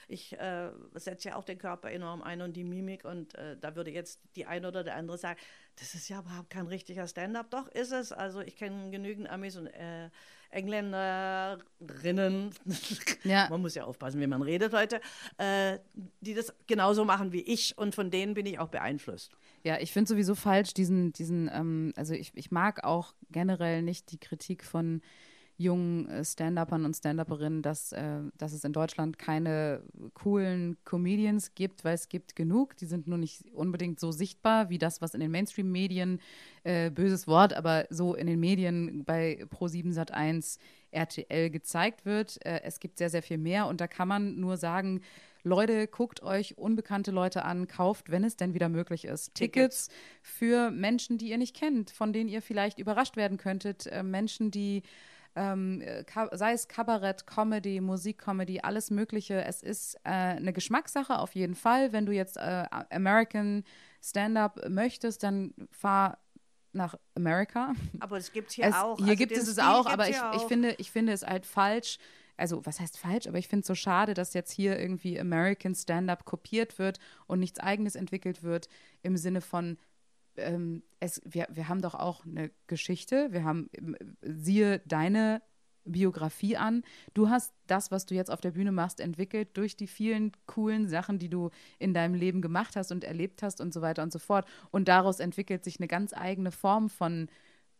ich äh, setze ja auch den Körper enorm ein und die Mimik und äh, da würde jetzt die eine oder der andere sagen, das ist ja überhaupt kein richtiger Stand-up. Doch, ist es. Also ich kenne genügend Amis und äh, Engländerinnen, Ja. man muss ja aufpassen, wie man redet heute, äh, die das genauso machen wie ich und von denen bin ich auch beeinflusst. Ja, ich finde sowieso falsch, diesen, diesen, ähm, also ich, ich mag auch generell nicht die Kritik von jungen äh, Stand-Uppern und Stand-Upperinnen, dass, äh, dass es in Deutschland keine coolen Comedians gibt, weil es gibt genug. Die sind nur nicht unbedingt so sichtbar wie das, was in den Mainstream-Medien, äh, böses Wort, aber so in den Medien bei Pro7 Sat1 RTL gezeigt wird. Äh, es gibt sehr, sehr viel mehr und da kann man nur sagen, Leute, guckt euch unbekannte Leute an, kauft, wenn es denn wieder möglich ist, Tickets, für Menschen, die ihr nicht kennt, von denen ihr vielleicht überrascht werden könntet, äh, Menschen, die ähm, äh, sei es Kabarett, Comedy, Musikcomedy, alles Mögliche. Es ist äh, eine Geschmackssache auf jeden Fall. Wenn du jetzt äh, American Stand-up möchtest, dann fahr nach Amerika. Aber es gibt hier Es, auch. Hier also gibt es es auch, aber ich, ich, finde, ich finde es halt falsch. Also, was heißt falsch? Aber ich finde es so schade, dass jetzt hier irgendwie American Stand-up kopiert wird und nichts Eigenes entwickelt wird im Sinne von, ähm, es, wir, wir haben doch auch eine Geschichte. Wir haben, ähm, siehe deine Biografie an. Du hast das, was du jetzt auf der Bühne machst, entwickelt durch die vielen coolen Sachen, die du in deinem Leben gemacht hast und erlebt hast und so weiter und so fort. Und daraus entwickelt sich eine ganz eigene Form von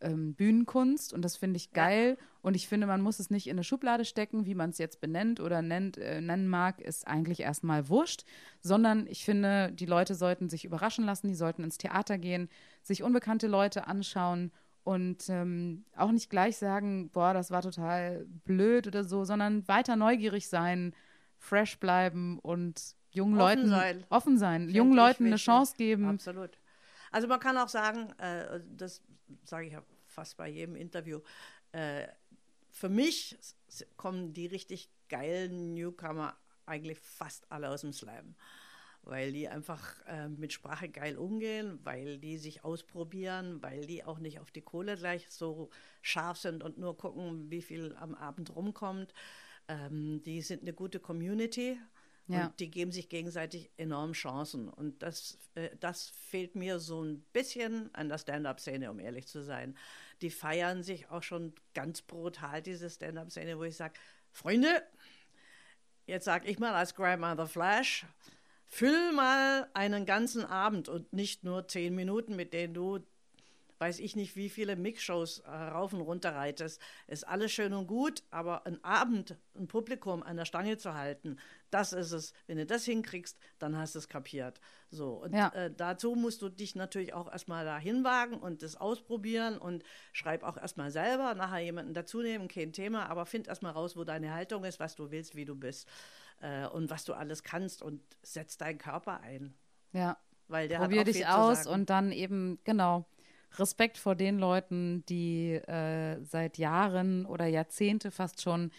ähm, Bühnenkunst und das finde ich geil. Und ich finde, man muss es nicht in eine Schublade stecken, wie man es jetzt benennt oder nennt, äh, nennen mag, ist eigentlich erstmal wurscht, sondern ich finde, die Leute sollten sich überraschen lassen, die sollten ins Theater gehen, sich unbekannte Leute anschauen und ähm, auch nicht gleich sagen, boah, das war total blöd oder so, sondern weiter neugierig sein, fresh bleiben und jungen Offen Leuten sein. offen sein, Find jungen Leuten eine. Chance geben. Absolut. Also man kann auch sagen, äh, das sage ich ja fast bei jedem Interview, äh, für mich kommen die richtig geilen Newcomer eigentlich fast alle aus dem Slam. Weil die einfach äh, mit Sprache geil umgehen, weil die sich ausprobieren, weil die auch nicht auf die Kohle gleich so scharf sind und nur gucken, wie viel am Abend rumkommt. Ähm, die sind eine gute Community. Ja. Und die geben sich gegenseitig enorm Chancen. Und das, äh, das fehlt mir so ein bisschen an der Stand-up-Szene, um ehrlich zu sein. Die feiern sich auch schon ganz brutal, diese Stand-up-Szene, wo ich sage, Freunde, jetzt sage ich mal als Grandmother Flash, füll mal einen ganzen Abend und nicht nur zehn Minuten, mit denen du weiß ich nicht, wie viele Mixshows äh, rauf und runter reitest. Ist alles schön und gut, aber ein Abend, ein Publikum an der Stange zu halten, das ist es. Wenn du das hinkriegst, dann hast du es kapiert. So, und Ja. äh, dazu musst du dich natürlich auch erstmal dahin wagen und das ausprobieren und schreib auch erstmal selber, nachher jemanden dazu nehmen, kein Thema, aber find erstmal raus, wo deine Haltung ist, was du willst, wie du bist äh, und was du alles kannst und setz deinen Körper ein. Ja. Weil der Probier hat auch dich viel aus zu sagen. und dann eben, genau, Respekt vor den Leuten, die äh, seit Jahren oder Jahrzehnte fast schon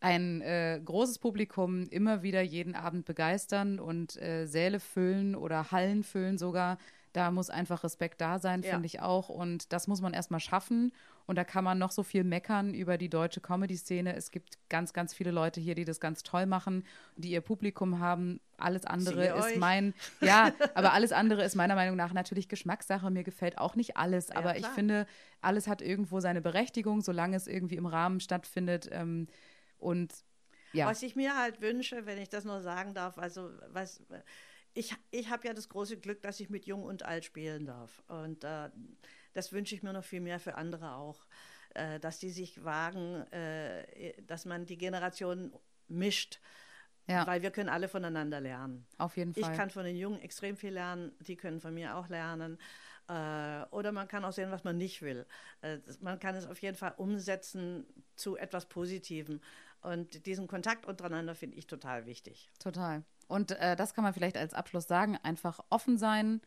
ein äh, großes Publikum immer wieder jeden Abend begeistern und äh, Säle füllen oder Hallen füllen sogar. Da muss einfach Respekt da sein, Ja. finde ich auch. Und das muss man erstmal schaffen. Und da kann man noch so viel meckern über die deutsche Comedy-Szene. Es gibt ganz, ganz viele Leute hier, die das ganz toll machen, die ihr Publikum haben. Alles andere Siehe ist euch. mein, ja, aber alles andere ist meiner Meinung nach natürlich Geschmackssache. Mir gefällt auch nicht alles, aber ich klar. finde, alles hat irgendwo seine Berechtigung, solange es irgendwie im Rahmen stattfindet. Ähm, und ja, Was ich mir halt wünsche, wenn ich das nur sagen darf, also was ich, ich habe ja das große Glück, dass ich mit Jung und Alt spielen darf. Und äh, das wünsche ich mir noch viel mehr für andere auch, äh, dass die sich wagen, äh, dass man die Generationen mischt. Ja. Weil wir können alle voneinander lernen. auf jeden Ich Fall. kann von den Jungen extrem viel lernen, die können von mir auch lernen. Äh, oder man kann auch sehen, was man nicht will. Äh, man kann es auf jeden Fall umsetzen zu etwas Positivem. Und diesen Kontakt untereinander finde ich total wichtig. Total. Und äh, das kann man vielleicht als Abschluss sagen: einfach offen sein,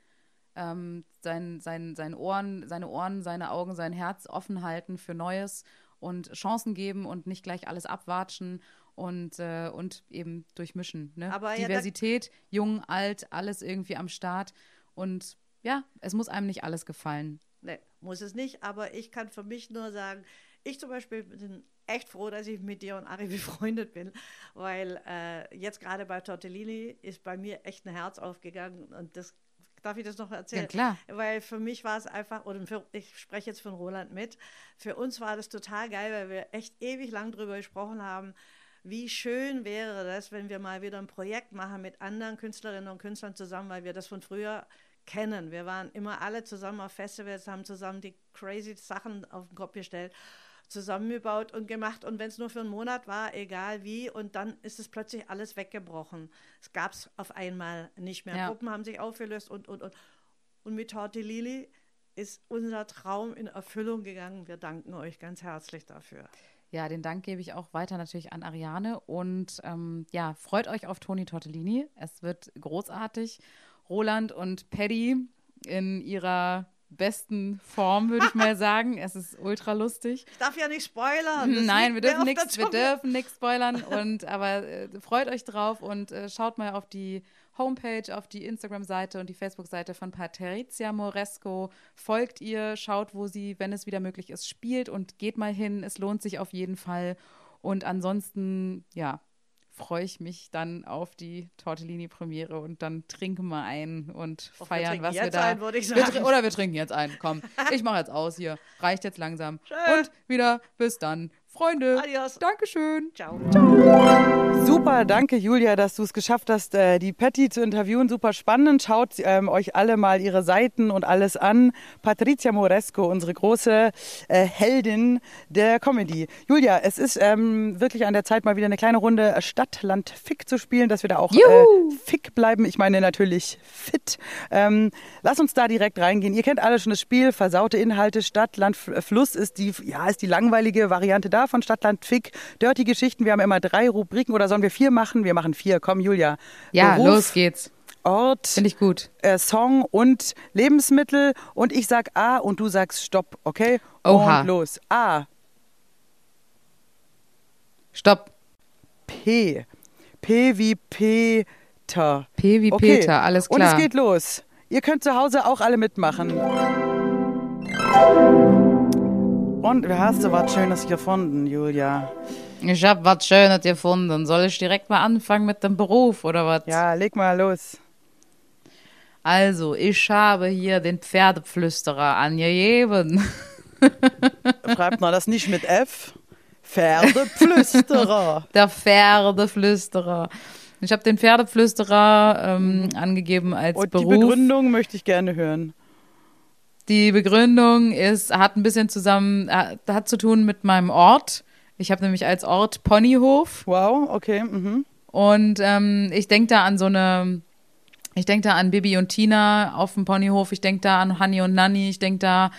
ähm, sein, sein, sein Ohren, seine Ohren, seine Augen, sein Herz offen halten für Neues und Chancen geben und nicht gleich alles abwatschen und, äh, und eben durchmischen. Ne? Aber ja, Diversität, jung, alt, alles irgendwie am Start. Und ja, es muss einem nicht alles gefallen. Nee, muss es nicht, aber ich kann für mich nur sagen, ich zum Beispiel bin echt froh, dass ich mit dir und Ari befreundet bin, weil äh, jetzt gerade bei Tortellini ist bei mir echt ein Herz aufgegangen und das darf ich das noch erzählen? Ja, klar. Weil für mich war es einfach, oder für, ich spreche jetzt von Roland mit, für uns war das total geil, weil wir echt ewig lang drüber gesprochen haben, wie schön wäre das, wenn wir mal wieder ein Projekt machen mit anderen Künstlerinnen und Künstlern zusammen, weil wir das von früher kennen. Wir waren immer alle zusammen auf Festivals, haben zusammen die crazy Sachen auf den Kopf gestellt, zusammengebaut und gemacht. Und wenn es nur für einen Monat war, egal wie, und dann ist es plötzlich alles weggebrochen. Es gab es auf einmal nicht mehr. Ja. Gruppen haben sich aufgelöst und, und, und. Und mit Tortellini ist unser Traum in Erfüllung gegangen. Wir danken euch ganz herzlich dafür. Ja, den Dank gebe ich auch weiter natürlich an Ariane. Und ähm, ja, freut euch auf Toni Tortellini. Es wird großartig. Roland und Paddy in ihrer besten Form, würde ich mal sagen. Es ist ultra lustig. Ich darf ja nicht spoilern. Nein, wir dürfen nichts, wir dürfen nichts spoilern und aber äh, freut euch drauf und äh, schaut mal auf die Homepage, auf die Instagram-Seite und die Facebook-Seite von Patrizia Moresco. Folgt ihr, schaut, wo sie, wenn es wieder möglich ist, spielt und geht mal hin. Es lohnt sich auf jeden Fall. Und ansonsten, ja, freue ich mich dann auf die Tortellini-Premiere und dann trinken wir ein und Och, wir feiern, trinken was wir da. ein, würde ich Wir oder wir trinken jetzt ein. Komm, ich mache jetzt aus hier. Reicht jetzt langsam. Und wieder bis dann. Freunde. Adios. Dankeschön. Ciao. Super, danke Julia, dass du es geschafft hast, äh, die Patty zu interviewen. Super spannend. Schaut ähm, euch alle mal ihre Seiten und alles an. Patrizia Moresco, unsere große äh, Heldin der Comedy. Julia, es ist ähm, wirklich an der Zeit, mal wieder eine kleine Runde Stadt, Land, Fick zu spielen, dass wir da auch äh, fick bleiben. Ich meine natürlich fit. Ähm, lass uns da direkt reingehen. Ihr kennt alle schon das Spiel, versaute Inhalte, Stadt, Land, Fluss ist die, ja, ist die langweilige Variante da von Stadt, Land, Fick. Dirty Geschichten, wir haben immer drei Rubriken oder sollen wir vier machen? Wir machen vier. Komm, Julia. Ja, Beruf, los geht's. Ort, Finde ich gut. äh, Song und Lebensmittel. Und ich sag A und du sagst Stopp, okay? Oha. Und los. A, Stopp. P. P wie Peter. P wie Okay. Peter, alles Und klar. es geht los. Ihr könnt zu Hause auch alle mitmachen. Und wie hast du was Schönes gefunden, Julia? Ich habe was Schönes gefunden. Soll ich direkt mal anfangen mit dem Beruf oder was? Ja, leg mal los. Also, ich habe hier den Pferdeflüsterer angegeben. Schreibt man das nicht mit F? Pferdeflüsterer. Der Pferdeflüsterer. Ich habe den Pferdeflüsterer ähm, angegeben als Und die Beruf. Begründung möchte ich gerne hören. Die Begründung ist, hat ein bisschen zusammen, hat, hat zu tun mit meinem Ort. Ich habe nämlich als Ort Ponyhof Wow, okay. Mhm. und ähm, ich denke da an so eine, ich denke da an Bibi und Tina auf dem Ponyhof, ich denke da an Hanni und Nanni, ich denke da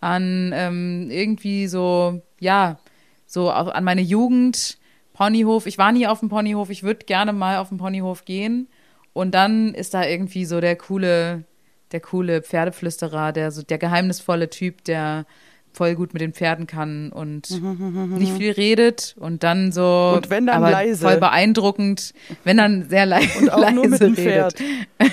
an ähm, irgendwie so, ja, so auch an meine Jugend, Ponyhof. Ich war nie auf dem Ponyhof, ich würde gerne mal auf den Ponyhof gehen und dann ist da irgendwie so der coole, der coole Pferdeflüsterer, der so der geheimnisvolle Typ, der voll gut mit den Pferden kann und nicht viel redet und dann so Und wenn dann leise. voll beeindruckend, wenn dann sehr le Und auch leise nur mit dem redet. Pferd.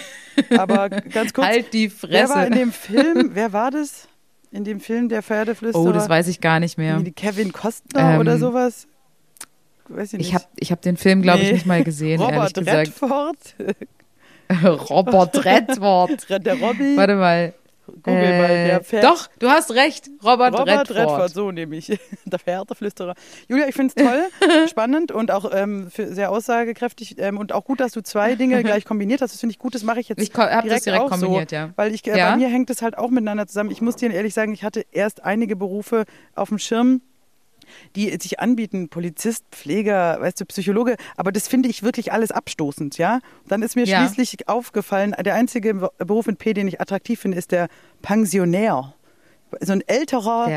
Aber ganz kurz, Halt die wer war in Fresse. dem Film, wer war das? In dem Film der Pferdeflüsterer? Oh, das weiß ich gar nicht mehr. Kevin Costner Ähm, oder sowas? Weiß ich nicht. Ich habe ich hab den Film, glaube ich, Nee. nicht mal gesehen, ehrlich Robert gesagt. Redford, Robert Redford. der Robby. Warte mal. Google mal, der Äh, Pferd. Doch, du hast recht. Robert, Robert Redford. Redford, so nehme ich. Der Pferdeflüsterer. Julia, ich finde es toll, spannend und auch ähm, sehr aussagekräftig ähm, und auch gut, dass du zwei Dinge gleich kombiniert hast. Das finde ich gut, das mache ich jetzt Ich habe das direkt auch kombiniert, so, ja. Weil ich, äh, Ja? bei mir hängt es halt auch miteinander zusammen. Ich muss dir ehrlich sagen, ich hatte erst einige Berufe auf dem Schirm, die sich anbieten, Polizist, Pfleger, weißt du, Psychologe, aber das finde ich wirklich alles abstoßend, ja. Dann ist mir Ja. schließlich aufgefallen, der einzige Beruf mit P, den ich attraktiv finde, ist der Pensionär. So ein älterer,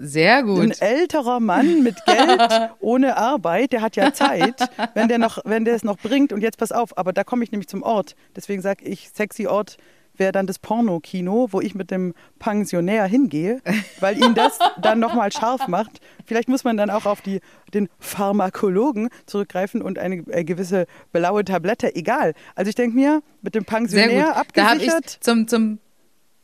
sehr ein gut. älterer Mann mit Geld ohne Arbeit, der hat ja Zeit, wenn der noch, wenn der es noch bringt. Und jetzt pass auf, aber da komme ich nämlich zum Ort. Deswegen sage ich, sexy Ort wäre dann das Pornokino, wo ich mit dem Pensionär hingehe, weil ihn das dann nochmal scharf macht. Vielleicht muss man dann auch auf die, den Pharmakologen zurückgreifen und eine äh, gewisse blaue Tablette, egal. Also ich denke mir, mit dem Pensionär abgesichert. zum, zum,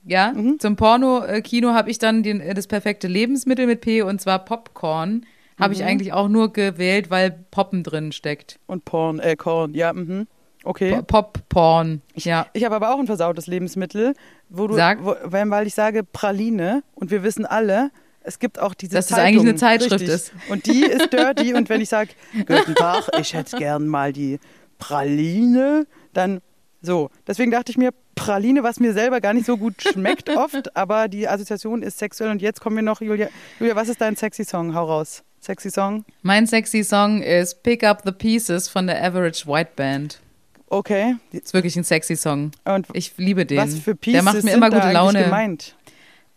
ja, Mhm. zum Porno-Kino habe ich dann den, das perfekte Lebensmittel mit P und zwar Popcorn. Habe Mhm. ich eigentlich auch nur gewählt, weil Poppen drin steckt. und Porn, äh, Korn, ja, mhm. Okay. Po- Pop-Porn. Ja. Ich habe aber auch ein versautes Lebensmittel, wo du, Sag. Wo, weil ich sage Praline und wir wissen alle, es gibt auch diese Dass das Zeitung, eigentlich eine Zeitschrift richtig. ist. Und die ist dirty und wenn ich sage, guten Tag, ich hätte gern mal die Praline, dann so. Deswegen dachte ich mir, Praline, was mir selber gar nicht so gut schmeckt oft, aber die Assoziation ist sexuell und jetzt kommen wir noch, Julia, Julia, was ist dein sexy Song? Hau raus. Sexy Song? Mein sexy Song ist Pick Up the Pieces von der Average White Band. Okay. Die- Ist wirklich ein sexy Song. Und Ich liebe den. was für Pieces Der macht mir immer gute Laune. gemeint?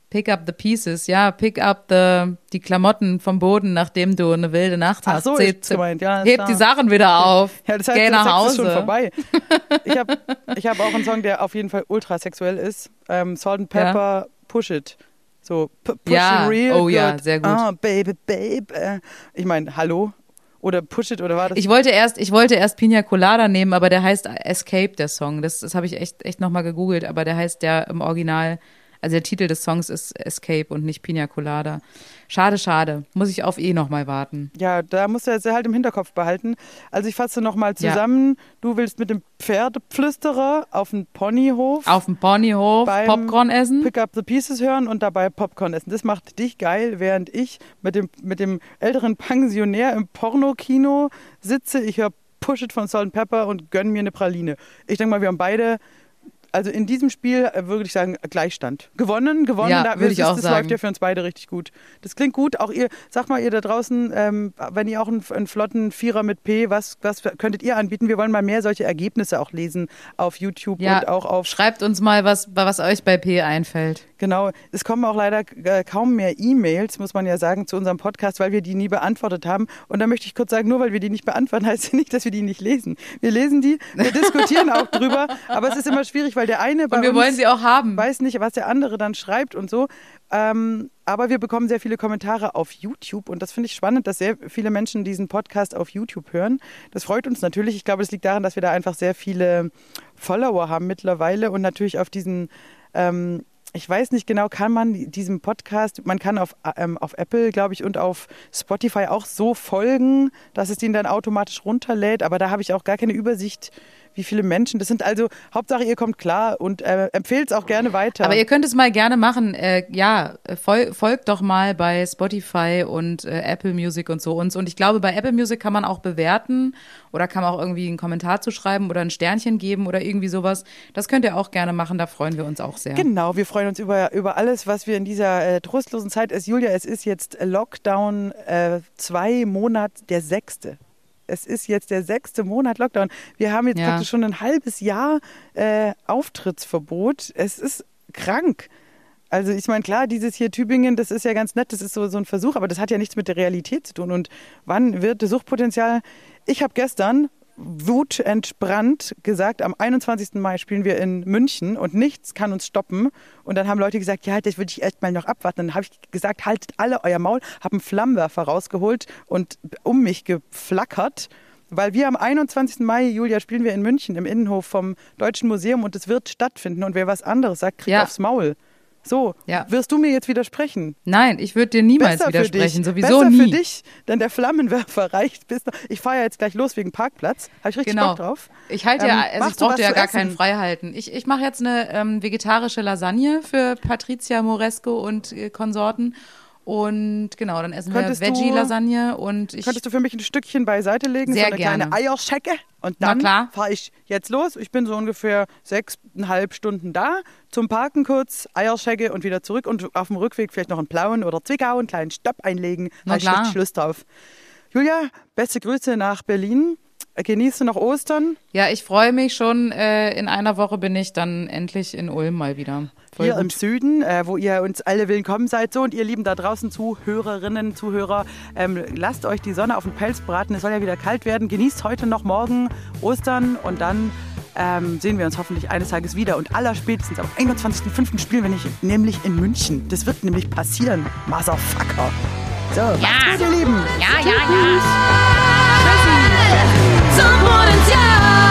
Pick up the pieces, ja, pick up the, die Klamotten vom Boden, nachdem du eine wilde Nacht Ach hast. so, Zäh- gemeint, ja, Heb die Sachen wieder auf. Ja, das heißt, Geh nach Sex Hause. ist schon vorbei. Ich habe ich hab auch einen Song, der auf jeden Fall ultra sexuell ist. Ähm, Salt and Ja. Pepper, Push It. So, Push Ja, It Real oh ja, Good. sehr gut. Ah, Baby, Babe. Äh, Ich meine, hallo? Oder Push It, oder war das? Ich wollte erst, ich wollte erst Pina Colada nehmen, aber der heißt Escape, der Song. Das, das habe ich echt, echt nochmal gegoogelt, aber der heißt der im Original, also der Titel des Songs ist Escape und nicht Pina Colada. Schade, schade. Muss ich auf eh nochmal warten. Ja, da musst du jetzt halt im Hinterkopf behalten. Also ich fasse nochmal Ja. zusammen. Du willst mit dem Pferdepflüsterer auf den Ponyhof Auf dem Ponyhof Popcorn essen. Pick Up the Pieces hören und dabei Popcorn essen. Das macht dich geil, während ich mit dem, mit dem älteren Pensionär im Pornokino sitze. Ich höre Push It von Salt and Pepper und gönn mir eine Praline. Ich denke mal, wir haben beide, also in diesem Spiel äh, würde ich sagen, Gleichstand. Gewonnen, gewonnen. Ja, da, würde ich das, auch das sagen. läuft ja für uns beide richtig gut. Das klingt gut. Auch ihr, sag mal ihr da draußen, ähm, wenn ihr auch einen, einen flotten Vierer mit P, was, was könntet ihr anbieten? Wir wollen mal mehr solche Ergebnisse auch lesen auf YouTube Ja, und auch auf schreibt uns mal, was, was euch bei P einfällt. Genau, es kommen auch leider äh, kaum mehr E-Mails, muss man ja sagen, zu unserem Podcast, weil wir die nie beantwortet haben. Und da möchte ich kurz sagen, nur weil wir die nicht beantworten, heißt ja nicht, dass wir die nicht lesen. Wir lesen die, wir diskutieren auch drüber, aber es ist immer schwierig, weil der eine bei Und wir uns wollen sie auch haben. weiß nicht, was der andere dann schreibt und so. Ähm, aber wir bekommen sehr viele Kommentare auf YouTube und das finde ich spannend, dass sehr viele Menschen diesen Podcast auf YouTube hören. Das freut uns natürlich. Ich glaube, es liegt daran, dass wir da einfach sehr viele Follower haben mittlerweile und natürlich auf diesen ähm, ich weiß nicht genau, kann man diesem Podcast, man kann auf, ähm, auf Apple, glaube ich, und auf Spotify auch so folgen, dass es den dann automatisch runterlädt. Aber da habe ich auch gar keine Übersicht, wie viele Menschen. Das sind also, Hauptsache, ihr kommt klar und äh, empfehlt es auch gerne weiter. Aber ihr könnt es mal gerne machen. Äh, ja, fol folgt doch mal bei Spotify und äh, Apple Music und so uns. Und ich glaube, bei Apple Music kann man auch bewerten oder kann man auch irgendwie einen Kommentar zu schreiben oder ein Sternchen geben oder irgendwie sowas. Das könnt ihr auch gerne machen. Da freuen wir uns auch sehr. Genau, wir freuen uns über, über alles, was wir in dieser äh, trostlosen Zeit ist. Julia, es ist jetzt Lockdown, äh, zwei Monate, der sechste. Es ist jetzt der sechste Monat Lockdown. Wir haben jetzt Ja. praktisch schon ein halbes Jahr äh, Auftrittsverbot. Es ist krank. Also ich meine, klar, dieses hier Tübingen, das ist ja ganz nett, das ist so, so ein Versuch, aber das hat ja nichts mit der Realität zu tun. Und wann wird das Suchtpotenzial? Ich habe gestern wutentbrannt gesagt, am 21. Mai spielen wir in München und nichts kann uns stoppen. Und dann haben Leute gesagt, ja, das würde ich erst mal noch abwarten. Dann habe ich gesagt, haltet alle euer Maul, habe einen Flammenwerfer rausgeholt und um mich geflackert. Weil wir am 21. Mai, Julia, spielen wir in München im Innenhof vom Deutschen Museum und es wird stattfinden. Und wer was anderes sagt, kriegt Ja. aufs Maul. So, Ja. wirst du mir jetzt widersprechen? Nein, ich würde dir niemals Besser widersprechen. Sowieso Besser nie. für dich, denn der Flammenwerfer reicht bis. Ich fahre ja jetzt gleich los wegen Parkplatz. Habe ich richtig Genau. Bock drauf. Ich halte Ähm, ja, also ich brauchte ja gar essen? keinen Freihalten. Ich, ich mache jetzt eine ähm, vegetarische Lasagne für Patricia Moresco und äh, Konsorten. Und genau, dann essen Könntest wir Veggie-Lasagne und ich. Könntest du für mich ein Stückchen beiseite legen? Sehr so eine gerne. kleine Eierschecke. Und dann fahre ich jetzt los. Ich bin so ungefähr sechseinhalb Stunden da. Zum Parken kurz, Eierschecke und wieder zurück. Und auf dem Rückweg vielleicht noch einen Plauen oder Zwickau, einen kleinen Stopp einlegen. Na ich klar. Schluss drauf. Julia, beste Grüße nach Berlin. Genießt du noch Ostern? Ja, ich freue mich schon. Äh, in einer Woche bin ich dann endlich in Ulm mal wieder. Voll hier gut. im Süden, äh, wo ihr uns alle willkommen seid. So, und ihr Lieben da draußen, Zuhörerinnen, Zuhörer, ähm, lasst euch die Sonne auf den Pelz braten. Es soll ja wieder kalt werden. Genießt heute noch morgen Ostern und dann ähm, sehen wir uns hoffentlich eines Tages wieder. Und allerspätestens am 21.05. spielen wir nicht, nämlich in München. Das wird nämlich passieren. Motherfucker. So, macht's gut, ihr Lieben. Ja, ja, ja. 怎么能叫？